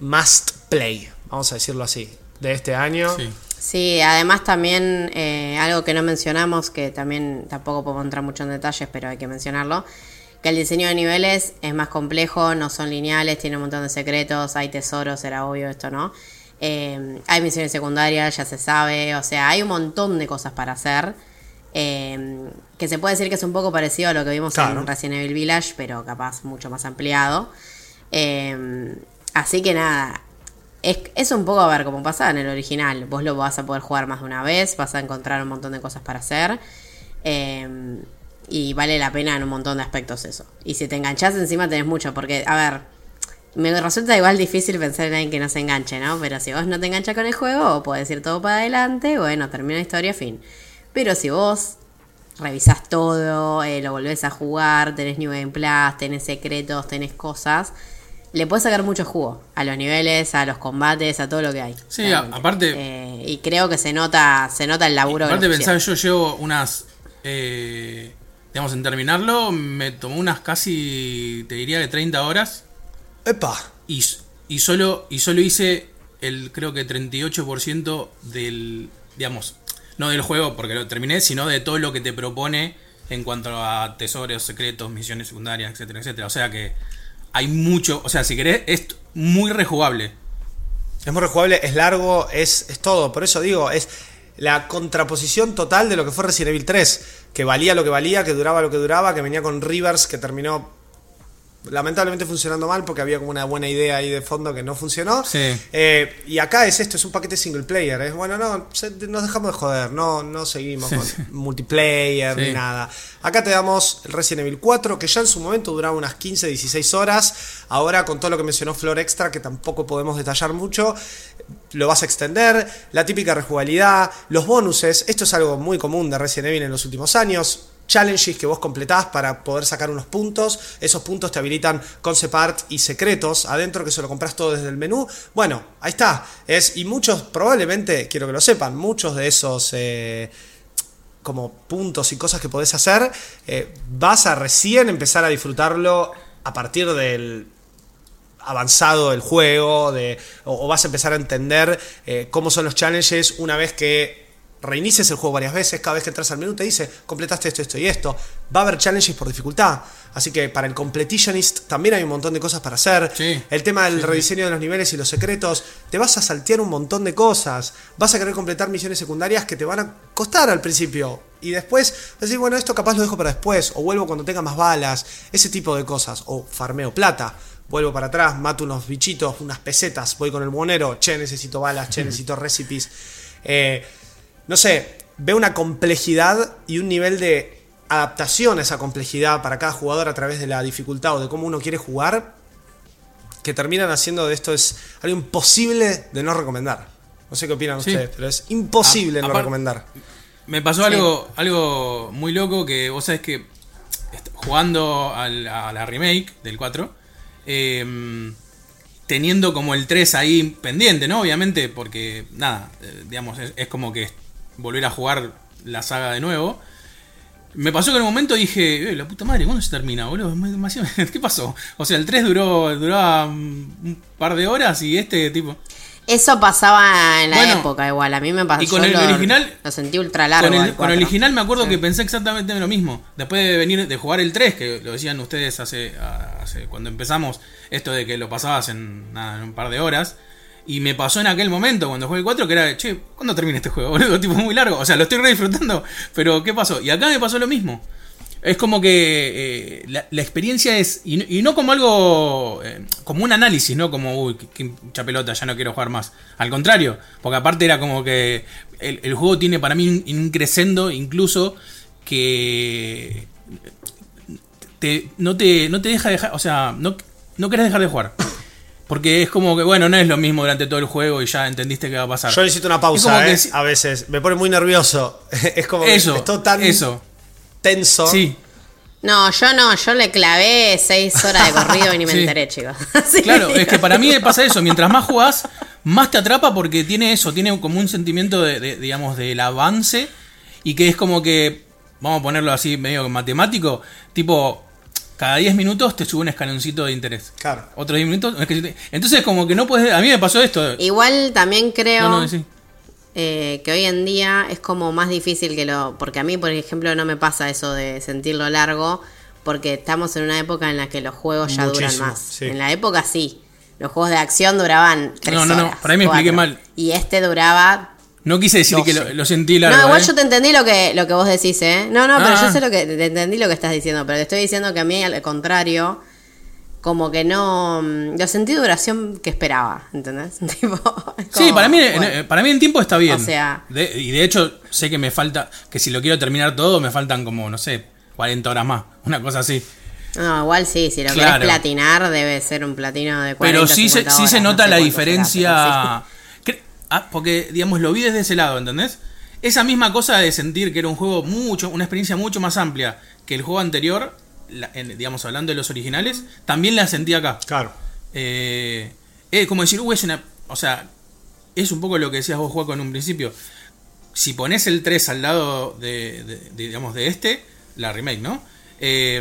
must play, vamos a decirlo así, de este año. Sí. Sí, además también eh, algo que no mencionamos, que también tampoco podemos entrar mucho en detalles, pero hay que mencionarlo, que el diseño de niveles es más complejo, no son lineales, tiene un montón de secretos, hay tesoros, era obvio esto, ¿no? Eh, hay misiones secundarias, ya se sabe, o sea, hay un montón de cosas para hacer. Eh, que se puede decir que es un poco parecido a lo que vimos Claro. en Resident Evil Village, pero capaz mucho más ampliado. Eh, así que nada, es, es un poco a ver cómo pasaba en el original. Vos lo vas a poder jugar más de una vez, vas a encontrar un montón de cosas para hacer. eh, y vale la pena en un montón de aspectos eso. Y si te enganchás encima tenés mucho, porque, a ver, me resulta igual difícil pensar en alguien que no se enganche, ¿no? Pero si vos no te enganchas con el juego, puedes ir todo para adelante, bueno, termina la historia, fin. Pero si vos revisás todo, eh, lo volvés a jugar, tenés New Game Plus, tenés secretos, tenés cosas, le puedes sacar mucho jugo a los niveles, a los combates, a todo lo que hay. Sí, a- aparte- Eh, y creo que se nota, se nota el laburo Aparte que pusieron. yo llevo unas, eh, digamos, en terminarlo, me tomó unas casi, te diría que 30 horas. Epa. Y, y solo y solo hice el creo que 38% del digamos no del juego porque lo terminé sino de todo lo que te propone en cuanto a tesoros secretos misiones secundarias etcétera etcétera o sea que hay mucho o sea si querés es muy rejugable Es muy rejugable, es largo, es, es todo. Por eso digo, es la contraposición total de lo que fue Resident Evil 3. Que valía lo que valía, que duraba lo que duraba, que venía con Rivers, que terminó lamentablemente funcionando mal porque había como una buena idea ahí de fondo que no funcionó. Sí. Eh, y acá es esto, es un paquete single player. Es bueno, no, se- nos dejamos de joder, no, no seguimos con multiplayer ni nada. Acá te damos el Resident Evil 4, que ya en su momento duraba unas 15, 16 horas. Ahora con todo lo que mencionó Flor Extra, que tampoco podemos detallar mucho, lo vas a extender. La típica rejugabilidad, los bonuses, esto es algo muy común de Resident Evil en los últimos años. Challenges que vos completás para poder sacar unos puntos. Esos puntos te habilitan concept art y secretos adentro que se lo compras todo desde el menú. Bueno, ahí está. Es, y muchos, probablemente, quiero que lo sepan, muchos de esos eh, como puntos y cosas que podés hacer, eh, vas a recién empezar a disfrutarlo a partir del avanzado del juego, de, o, o vas a empezar a entender eh, cómo son los challenges una vez que reinicies el juego varias veces, cada vez que entras al menú te dice, completaste esto, esto y esto. Va a haber challenges por dificultad, así que para el completionist también hay un montón de cosas para hacer. Sí. El tema del Sí, sí. rediseño de los niveles y los secretos, te vas a saltear un montón de cosas, vas a querer completar misiones secundarias que te van a costar al principio. Y después decir, bueno, esto capaz lo dejo para después, o vuelvo cuando tenga más balas, ese tipo de cosas, o farmeo plata. Vuelvo para atrás, mato unos bichitos, unas pesetas, voy con el monero, che, necesito balas, che, necesito recipes. Eh, no sé, veo una complejidad y un nivel de adaptación a esa complejidad para cada jugador a través de la dificultad o de cómo uno quiere jugar, que terminan haciendo de esto es algo imposible de no recomendar. No sé qué opinan Sí. ustedes, pero es imposible A- no recomendar. Me pasó algo, algo muy loco que vos sabés que jugando al- a la remake del 4, eh, teniendo como el 3 ahí pendiente, ¿no? Obviamente, porque nada, eh, digamos, es, como que volver a jugar la saga de nuevo. Me pasó que en un momento dije, eh, la puta madre, ¿cuándo se termina, boludo? ¿Qué pasó? O sea, el 3 duró, mm, un par de horas y este tipo... Eso pasaba en la Bueno, época igual, a mí me pasó. y con el lo, original- Lo sentí ultra largo. Con el, con el original me acuerdo Sí. que pensé exactamente lo mismo. Después de venir de jugar el 3, que lo decían ustedes hace, hace cuando empezamos, esto de que lo pasabas en, nada, en un par de horas. Y me pasó en aquel momento cuando jugué el 4 que era, che, ¿cuándo termina este juego? Boludo, tipo muy largo. O sea, lo estoy re disfrutando, pero ¿qué pasó? Y acá me pasó lo mismo. Es como que eh, la, la experiencia es. Y, no- y no como algo. eh, como un análisis, ¿no? Como, uy, qué, mucha pelota, ya no quiero jugar más. Al contrario, porque aparte era como que. El, el juego tiene para mí un, un crescendo, incluso. Que. te- no, te, no te deja dejar. O sea, no, no querés dejar de jugar. Porque es como que, bueno, no es lo mismo durante todo el juego y ya entendiste qué va a pasar. Yo necesito una Es pausa, que eh, a veces. Me pone muy nervioso. es como que Eso, estoy tan eso. Tenso. Sí, No, yo no, yo le clavé seis horas de corrido y ni me Sí. enteré, chicos. Claro, es que para mí me pasa eso. Mientras más jugás, más te atrapa porque tiene eso, tiene como un sentimiento de, de, digamos, del avance y que es como que, vamos a ponerlo así medio matemático, tipo, cada 10 minutos te sube un escaloncito de interés. Claro. Otros 10 minutos, un entonces como que no puedes, a mí me pasó esto. Igual también creo No, no, sí. Eh, que hoy en día es como más difícil que lo... Porque a mí, por ejemplo, no me pasa eso de sentirlo largo, porque estamos en una época en la que los juegos ya duran más. sí. En la época sí. Los juegos de acción duraban tres No, no, no, horas, por ahí me expliqué mal. Y este duraba No quise decir que lo, lo sentí largo. No, igual ¿eh? yo te entendí lo que, lo que vos decís, ¿eh? No, no, pero Ah. yo sé lo que te entendí lo que estás diciendo, pero te estoy diciendo que a mí, al contrario, como que no. mm, Lo sentí duración que esperaba, ¿entendés? Tipo, Sí, para mí, bueno. en, para mí en tiempo está bien. O sea- De- y de hecho, sé que me falta, que si lo quiero terminar todo, me faltan como, no sé, 40 horas más. Una cosa así. No, igual sí, si lo Claro. querés platinar, debe ser un platino de 40 Pero sí se, 50 sí se horas, no nota sé la será, diferencia. Cre- ah, porque, digamos, lo vi desde ese lado, ¿entendés? Esa misma cosa de sentir que era un juego mucho, una experiencia mucho más amplia que el juego anterior, la- en- digamos, hablando de los originales, también la sentí acá. Claro. Eh, es como decir, uh, es una. O sea, es un poco lo que decías vos, Juaco, en un principio. Si pones el 3 al lado de, de- de, digamos, de este, la remake, ¿no? Eh,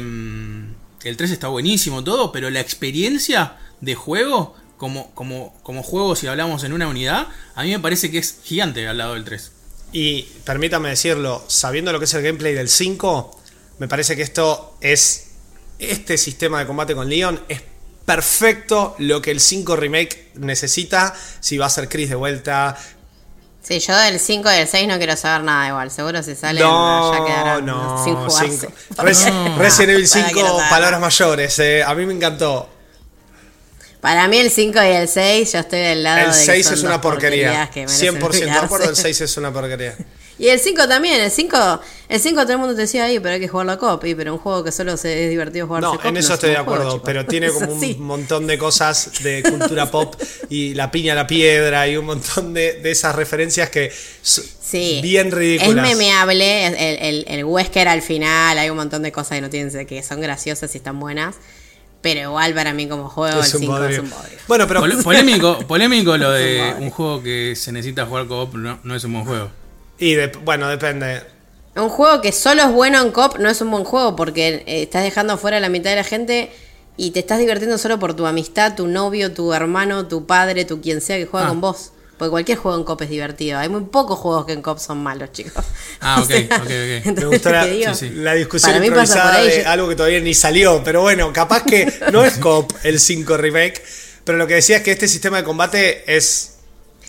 el 3 está buenísimo, todo, pero la experiencia de juego, como, como, como juego, si hablamos en una unidad, a mí me parece que es gigante al lado del 3. Y permítame decirlo, sabiendo lo que es el gameplay del 5, me parece que esto es. Este sistema de combate con Leon es perfecto lo que el 5 remake necesita. Si va a ser Chris de vuelta. Sí, yo del 5 y del 6 no quiero saber nada igual. Seguro si salen No, ya quedarán no, sin jugarse. Res- Resident Evil ¿Para qué 5, lo saben? palabras mayores. eh. A mí me encantó. Para mí el 5 y el 6 yo estoy del lado El de que 6 son es una porquería. porquerías que merecen 100% de acuerdo, el 6 es una porquería. Y el 5 también, el 5, el 5 todo el mundo te decía ahí, pero hay que jugar la cop, y pero un juego que solo se, es divertido jugarse No, cop, en eso es estoy de acuerdo, pero tiene Es como un montón de cosas de cultura pop y la piña a la piedra y un montón de, de esas referencias que son Sí. bien Es ridículas. memeable, el, el, el Wesker al final, hay un montón de cosas que no tienen que son graciosas y están buenas. Pero igual para mí como juego Es el un 5 es un bodrio. Bueno, pero Pol- polémico, polémico lo de un juego que se necesita jugar co-op, no, no es un buen juego. Y de- bueno, depende. Un juego que solo es bueno en cop no es un buen juego porque eh, estás dejando fuera a la mitad de la gente y te estás divirtiendo solo por tu amistad, tu novio, tu hermano, tu padre, tu quien sea que juega Ah. con vos. Porque cualquier juego en cop es divertido. Hay muy pocos juegos que en cop son malos, chicos. Ah, O ok, sea, ok, ok. Me ¿entendés Me gustó lo la, que digo? Sí, sí. la discusión Para mí pasa por improvisada ahí. de Yo- algo que todavía ni salió, pero bueno, capaz que no es COP el 5 remake, pero lo que decía es que este sistema de combate es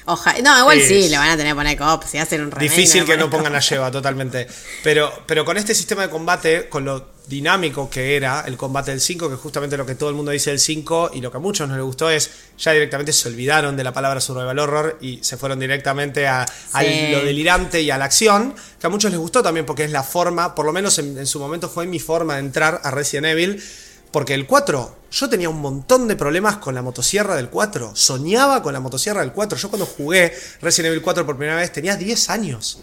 Ojalá. No, igual Es- sí, le van a tener que poner cop si hacen un remake. Difícil le que a no pongan a Lleva, totalmente. Pero, pero con este sistema de combate, con lo dinámico que era el combate del 5, que justamente lo que todo el mundo dice del 5 y lo que a muchos no les gustó es, ya directamente se olvidaron de la palabra survival horror y se fueron directamente a, a Sí. lo delirante y a la acción, que a muchos les gustó también porque es la forma, por lo menos en, en su momento fue mi forma de entrar a Resident Evil. Porque el 4, yo tenía un montón de problemas con la motosierra del 4. Soñaba con la motosierra del 4. Yo cuando jugué Resident Evil 4 por primera vez tenía 10 años.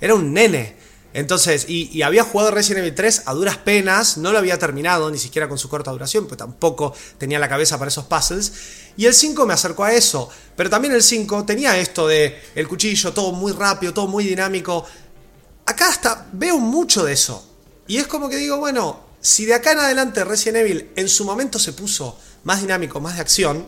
Era un nene. Entonces, y, había jugado Resident Evil 3 a duras penas, no lo había terminado, ni siquiera con su corta duración, pues tampoco tenía la cabeza para esos puzzles. Y el 5 me acercó a eso. Pero también el 5 tenía esto de el cuchillo, todo muy rápido, todo muy dinámico. Acá hasta veo mucho de eso. Y es como que digo, bueno, si de acá en adelante Resident Evil en su momento se puso más dinámico, más de acción,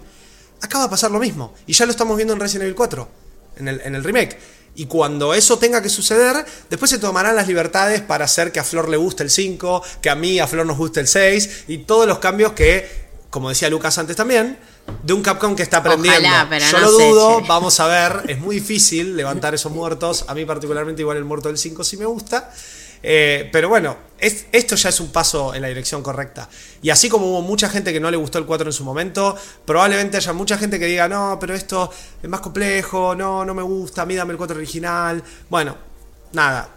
acá va a pasar lo mismo. Y ya lo estamos viendo en Resident Evil 4, en el, en el remake. Y cuando eso tenga que suceder, después se tomarán las libertades para hacer que a Flor le guste el 5, que a mí, a Flor nos guste el 6, y todos los cambios que, como decía Lucas antes también, de un Capcom que está aprendiendo. Ojalá, pero Yo no lo dudo, vamos a ver, es muy difícil levantar esos muertos. A mí particularmente igual el muerto del 5 sí me gusta. Eh, pero bueno, es- esto ya es un paso en la dirección correcta. Y así como hubo mucha gente que no le gustó el 4 en su momento, probablemente haya mucha gente que diga, no, pero esto es más complejo, no, no me gusta, a mí dame el 4 original. Bueno, nada.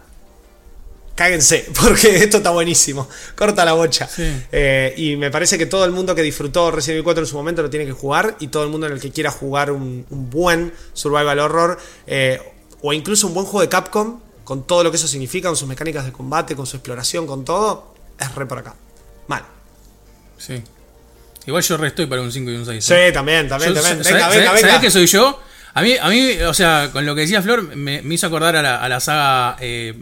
Cáguense, porque esto está buenísimo. Corta la bocha. Sí. Eh, y me parece que todo el mundo que disfrutó Resident Evil 4 en su momento lo tiene que jugar. Y todo el mundo en el que quiera jugar un, un buen survival horror. eh, o incluso un buen juego de Capcom. Con todo lo que eso significa, con sus mecánicas de combate, con su exploración, con todo. Es re por acá. Mal. Sí. Igual yo restoy para un 5 y un 6. Sí, también, también, Yo- también. ¿sabés- Venga, venga, sabés- venga. ¿Sabés que soy yo? A mí, a mí, o sea, con lo que decía Flor, me, me hizo acordar a la, a la saga, eh,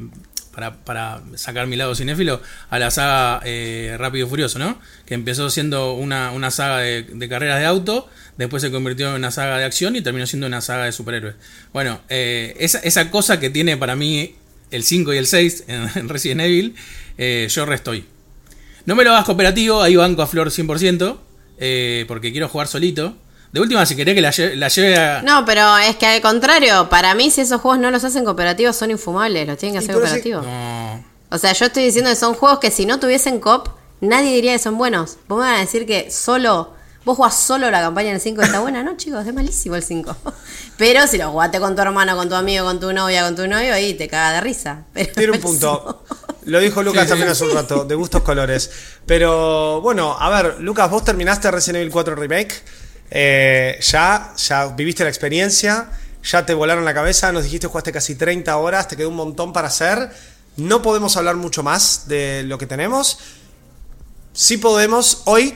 para, sacar mi lado cinéfilo, a la saga eh, Rápido y Furioso, ¿no? Que empezó siendo una, una saga de, carreras de auto, después se convirtió en una saga de acción y terminó siendo una saga de superhéroes. Bueno, eh, esa, esa cosa que tiene para mí el 5 y el 6 en, en Resident Evil, eh, yo restoy. No me lo hagas cooperativo, ahí banco a Flor 100%, eh, porque quiero jugar solito. De última, si querés que la, lle- la lleve a. No, pero es que al contrario, para mí si esos juegos no los hacen cooperativos son infumables, los tienen que hacer cooperativos. No. O sea, yo estoy diciendo que son juegos que si no tuviesen cop, nadie diría que son buenos. Vos me van a decir que solo, vos jugás solo la campaña en el 5 y está buena, no chicos, es malísimo el 5. Pero si lo jugaste con tu hermano, con tu amigo, con tu novia, con tu novio, ahí te caga de risa. Pero Tiene un punto. Lo dijo Lucas también sí. hace un rato, de gustos colores. Pero bueno, a ver, Lucas, vos terminaste Resident Evil 4 Remake. Eh, ya, ya viviste la experiencia, ya te volaron la cabeza, nos dijiste jugaste casi 30 horas, te quedó un montón para hacer. No podemos hablar mucho más de lo que tenemos. Sí podemos, hoy,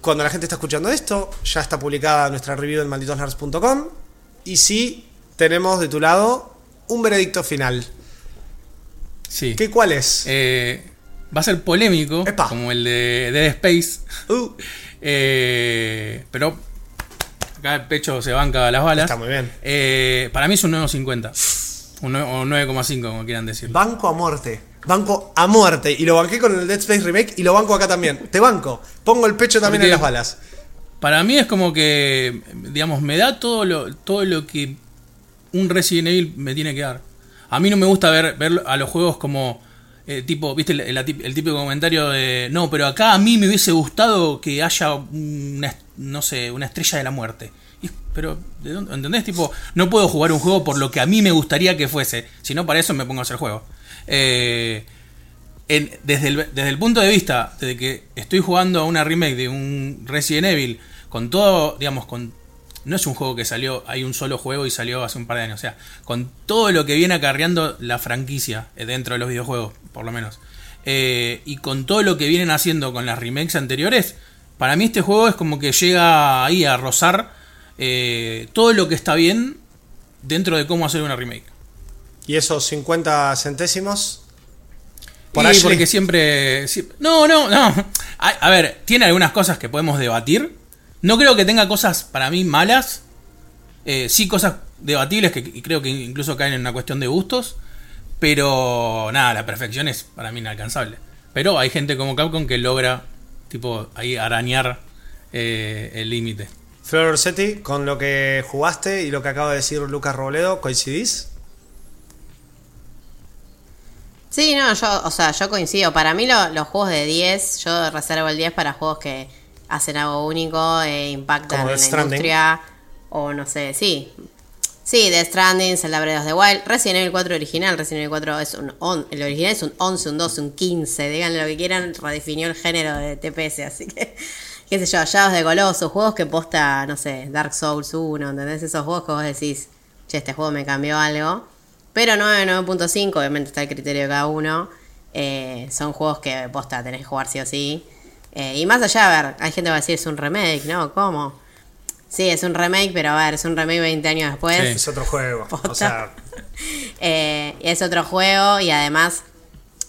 cuando la gente está escuchando esto, ya está publicada nuestra review en malditosnerds.com. Y sí tenemos de tu lado un veredicto final. Sí. ¿Qué cuál es? Eh, va a ser polémico, Epa. como el de Dead Space. Uh, Eh, pero acá el pecho se banca las balas. Está muy bien. Eh, para mí es un 9.50. Un nue- o 9,5, como quieran decir. banco a muerte. Banco a muerte. Y lo banqué con el Dead Space Remake y lo banco acá también. Te banco. Pongo el pecho también Porque- en las balas. Para mí es como que, digamos, me da todo lo, todo lo que un Resident Evil me tiene que dar. A mí no me gusta ver, ver a los juegos como, eh, tipo, viste, el, el- el típico comentario de, no, pero acá a mí me hubiese gustado que haya una, no sé, una estrella de la muerte. Pero, ¿de dónde? ¿entendés? Tipo, no puedo jugar un juego por lo que a mí me gustaría que fuese. Si no, para eso me pongo a hacer juego. Eh, desde, el, desde el punto de vista de que estoy jugando a una remake de un Resident Evil con todo, digamos, con no es un juego que salió, hay un solo juego y salió hace un par de años, o sea, con todo lo que viene acarreando la franquicia eh, dentro de los videojuegos, por lo menos, eh, y con todo lo que vienen haciendo con las remakes anteriores, para mí este juego es como que llega ahí a rozar eh, todo lo que está bien dentro de cómo hacer una remake. Y esos 50 centésimos. Por y porque siempre. No, no, no. A, a ver, tiene algunas cosas que podemos debatir. No creo que tenga cosas para mí malas. Eh, sí, cosas debatibles que creo que incluso caen en una cuestión de gustos. Pero nada, la perfección es para mí inalcanzable. Pero hay gente como Capcom que logra, tipo, ahí arañar eh, el límite. Flor Orsetti, con lo que jugaste y lo que acaba de decir Lucas Robledo, ¿coincidís? Sí, no, yo, o sea, yo coincido. Para mí lo- los juegos de 10, yo reservo el 10 para juegos que hacen algo único e impactan Como en la Stranding. industria. O no sé, sí. Sí, Death Stranding, Zelda Breath of the Wild, Resident Evil 4 original, Resident Evil 4 es un on- el original es un 11, un 12, un 15, díganle lo que quieran, redefinió el género de TPS, así que qué sé yo, Shadows de Colossus, juegos que posta, no sé, Dark Souls 1, ¿entendés? Esos juegos que vos decís, che, este juego me cambió algo. Pero 9, 9.5, obviamente está el criterio de cada uno. Eh, son juegos que posta tenés que jugar sí o sí. Eh, y más allá, a ver, hay gente que va a decir es un remake, ¿no? ¿Cómo? Sí, es un remake, pero a ver, es un remake 20 años después. Sí. Es otro juego. O sea, Eh, es otro juego y además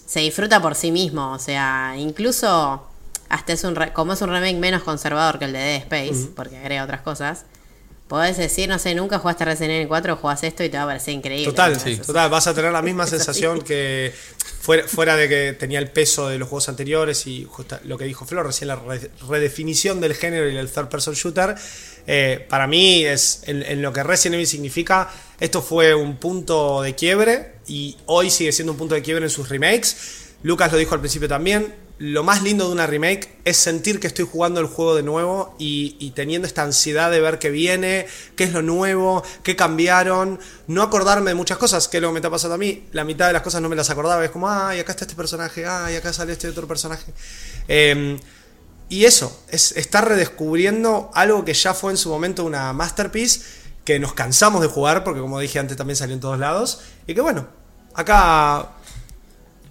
se disfruta por sí mismo. O sea, incluso hasta es un re- como es un remake menos conservador que el de Dead Space, porque agrega otras cosas. Podés decir, no sé, nunca jugaste Resident Evil 4, jugás esto y te va a parecer increíble. total, Sí. total. Vas a tener la misma sensación que fuera, de que tenía el peso de los juegos anteriores y lo que dijo Flor, recién la re- redefinición del género y el third person shooter. eh, para mí es en, en lo que Resident Evil significa, esto fue un punto de quiebre y hoy sigue siendo un punto de quiebre en sus remakes. Lucas lo dijo al principio también. Lo más lindo de una remake es sentir que estoy jugando el juego de nuevo y, teniendo esta ansiedad de ver qué viene, qué es lo nuevo, qué cambiaron. No acordarme de muchas cosas, que es lo que me está pasando a mí. La mitad de las cosas no me las acordaba. Es como, ay, acá está este personaje, ay, acá sale este otro personaje. Eh, y eso, es estar redescubriendo algo que ya fue en su momento una masterpiece, que nos cansamos de jugar, porque como dije antes también salió en todos lados. Y que bueno, acá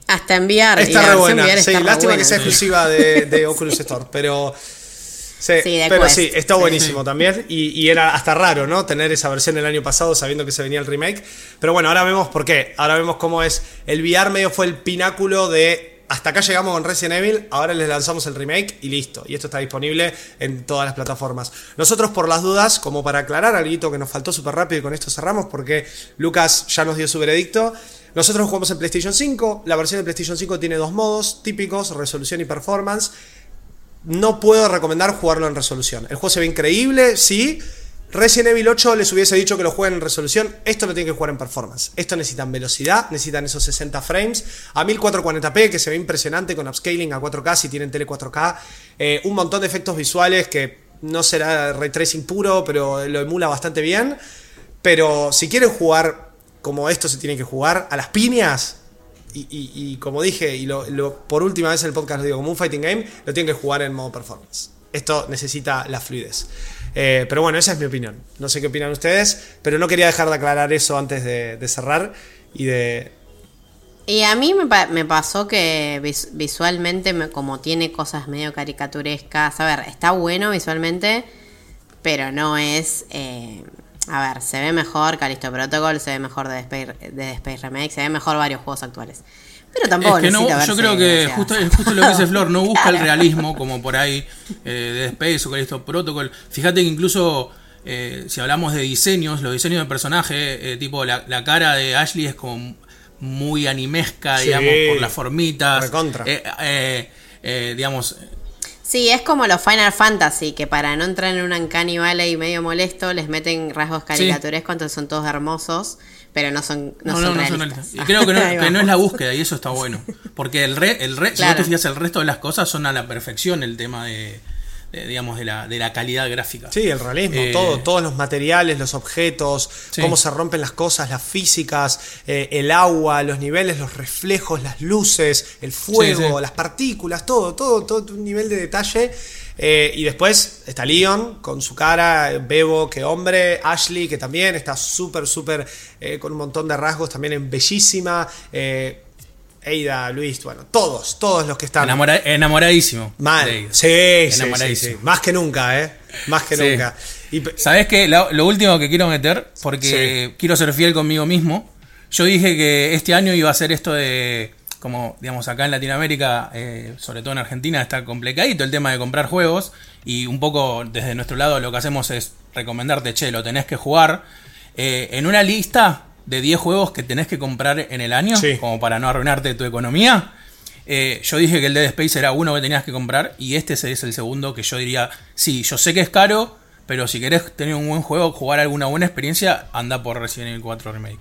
Hasta enviar. Está re buena. VR Sí, está lástima buena. que sea exclusiva de, de Oculus Store, pero. Sí, Sí, pero Quest. sí, está Sí. buenísimo también. Y, y era hasta raro, ¿no? Tener esa versión el año pasado sabiendo que se venía el remake. Pero bueno, ahora vemos por qué. Ahora vemos cómo es. El VR medio fue el pináculo de. Hasta acá llegamos con Resident Evil, ahora les lanzamos el remake y listo. Y esto está disponible en todas las plataformas. Nosotros, por las dudas, como para aclarar algo que nos faltó súper rápido y con esto cerramos, porque Lucas ya nos dio su veredicto. Nosotros jugamos en PlayStation 5. La versión de PlayStation 5 tiene dos modos típicos, resolución y performance. no puedo recomendar jugarlo en resolución. El juego se ve increíble, sí. Resident Evil 8 les hubiese dicho que lo jueguen en resolución. Esto lo tienen que jugar en performance. Esto necesitan velocidad, necesitan esos 60 frames a 1440p, que se ve impresionante con upscaling a 4K si tienen tele 4K. Eh, un montón de efectos visuales que no será ray tracing puro, pero lo emula bastante bien. Pero si quieren jugar como esto se tiene que jugar, a las piñas, y, como dije, y lo, por última vez en el podcast lo digo, como un fighting game, lo tienen que jugar en modo performance. Esto necesita la fluidez. Eh, pero bueno, esa es mi opinión. No sé qué opinan ustedes, pero no quería dejar de aclarar eso antes de, cerrar y de... Y a mí me, pasó que visualmente, como tiene cosas medio caricaturescas, a ver, está bueno visualmente, pero no es... Eh, a ver, se ve mejor Callisto Protocol, se ve mejor de Space, de Space Remake, se ve mejor varios juegos actuales. Pero tampoco es que no, Yo creo que justo, justo, lo que dice Flor, no busca el realismo como por ahí eh, de Space o Callisto Protocol. Fíjate que incluso eh, si hablamos de diseños, los diseños de personaje, eh, tipo la, la, cara de Ashley es como muy animesca, digamos, por las formitas. digamos, Sí, es como los Final Fantasy, que para no entrar en un Uncanny Valley medio molesto, les meten rasgos caricaturescos, entonces son todos hermosos, pero no son, no, son realistas. y creo que, no, es la búsqueda, y eso está bueno. Porque el, re, el re, si vos te fijas, el resto de las cosas son a la perfección el tema de, digamos, de la, de la calidad gráfica. Sí, el realismo, eh, todo, todos los materiales, los objetos, cómo se rompen las cosas, las físicas, eh, el agua, los niveles, los reflejos, las luces, el fuego, las partículas, todo, todo, todo un nivel de detalle. Eh, y después está Leon con su cara, Bebo, que hombre, Ashley, que también está súper, súper, con un montón de rasgos, también bellísima. Eida, Luis, bueno, todos, todos los que están. enamoradísimo. Mal. Sí, sí, Más que nunca, ¿eh? Más que nunca. ¿Sabes qué? Lo, último que quiero meter, porque quiero ser fiel conmigo mismo. Yo dije que este año iba a ser esto de. Como, digamos, acá en Latinoamérica, eh, sobre todo en Argentina, está complicadito el tema de comprar juegos. Y un poco desde nuestro lado lo que hacemos es recomendarte, che, lo tenés que jugar. Eh, en una lista de 10 juegos que tenés que comprar en el año, como para no arruinarte tu economía. Eh, yo dije que el Dead Space era uno que tenías que comprar y este es el segundo que yo diría, sí, yo sé que es caro, pero si querés tener un buen juego, jugar alguna buena experiencia, anda por Resident Evil 4 Remake.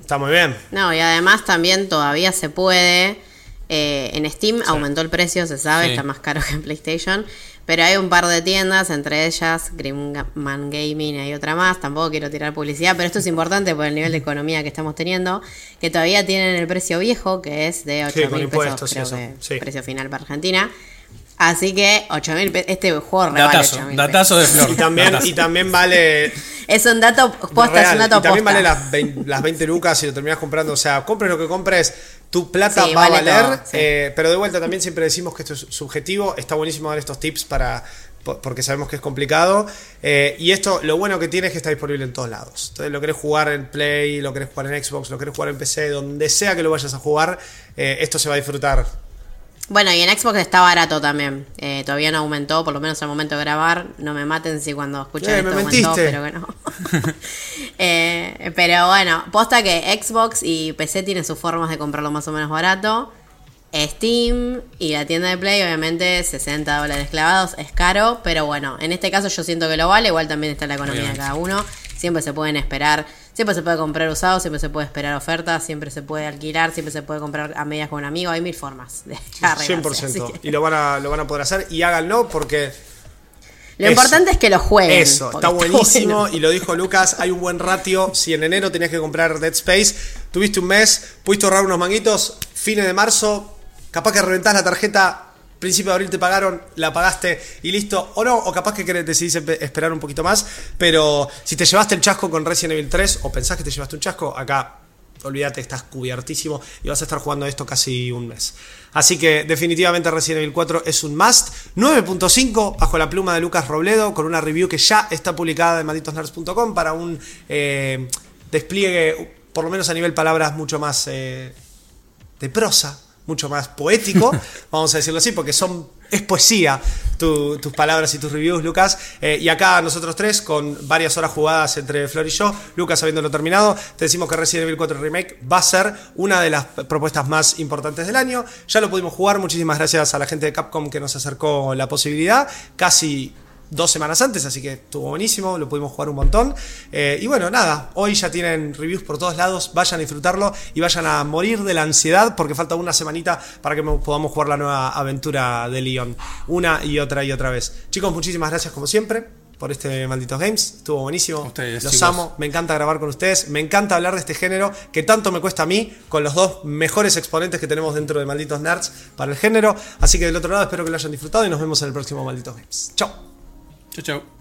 Está muy bien. No, y además también todavía se puede. Eh, en Steam aumentó el precio, se sabe, está más caro que en PlayStation. Pero hay un par de tiendas, entre ellas Grimman Gaming y hay otra más. Tampoco quiero tirar publicidad, pero esto es importante por el nivel de economía que estamos teniendo. Que todavía tienen el precio viejo, que es de 8 mil pesos, creo que precio final para Argentina. Así que 8 mil este juego datazo, vale 8 Datazo de flor. Y también, y también vale. Es un dato posta, es un dato y también vale las 20, las 20 lucas si lo terminas comprando. O sea, compres lo que compres, tu plata va a valer. Eh, pero de vuelta también siempre decimos que esto es subjetivo. Está buenísimo dar estos tips para. Porque sabemos que es complicado. Eh, y esto, lo bueno que tiene es que está disponible en todos lados. Entonces, lo querés jugar en Play, lo querés jugar en Xbox, lo querés jugar en PC, donde sea que lo vayas a jugar, eh, esto se va a disfrutar bueno, y en Xbox está barato también. Eh, todavía no aumentó, por lo menos al momento de grabar. No me maten si cuando escuchen eh, esto aumentó, pero bueno. eh, pero bueno, posta que Xbox y PC tienen sus formas de comprarlo más o menos barato. Steam y la tienda de Play, obviamente, 60 dólares clavados, es caro, pero bueno, en este caso yo siento que lo vale, igual también está la economía de cada uno. Siempre se pueden esperar Siempre se puede comprar usado, siempre se puede esperar ofertas, siempre se puede alquilar, siempre se puede comprar a medias con un amigo. Hay mil formas de 100%. Y lo van, a, lo van a poder hacer y háganlo porque lo importante es que lo jueguen. Eso, está buenísimo. Y lo dijo Lucas, hay un buen ratio. Si en enero tenías que comprar Dead Space, tuviste un mes, pudiste ahorrar unos manguitos, fines de marzo, capaz que reventás la tarjeta principio de abril te pagaron, la pagaste y listo, o no, o capaz que decidís esperar un poquito más, pero si te llevaste el chasco con Resident Evil 3 o pensás que te llevaste un chasco, acá olvídate, estás cubiertísimo y vas a estar jugando esto casi un mes. Así que definitivamente Resident Evil 4 es un must. 9.5 bajo la pluma de Lucas Robledo con una review que ya está publicada en malditosnerds.com para un eh, despliegue, por lo menos a nivel palabras, mucho más eh, de prosa mucho más poético, vamos a decirlo así, porque son, es poesía tus palabras y tus reviews, Lucas. Eh, y acá nosotros tres, con varias horas jugadas entre Flor y yo, Lucas habiéndolo terminado, te decimos que Resident Evil 4 Remake va a ser una de las propuestas más importantes del año. Ya lo pudimos jugar, muchísimas gracias a la gente de Capcom que nos acercó la posibilidad. Casi dos semanas antes, así que estuvo buenísimo, lo pudimos jugar un montón. Eh, y bueno, nada, hoy ya tienen reviews por todos lados, vayan a disfrutarlo y vayan a morir de la ansiedad porque falta una semanita para que podamos jugar la nueva aventura de Leon. Una y otra y otra vez. Chicos, muchísimas gracias como siempre por este Malditos Games. Estuvo buenísimo. Ustedes, Los amo. Me encanta grabar con ustedes. Me encanta hablar de este género que tanto me cuesta a mí con los dos mejores exponentes que tenemos dentro de Malditos Nerds para el género. Así que del otro lado espero que lo hayan disfrutado y nos vemos en el próximo Malditos Games. Chao. Chao, chao.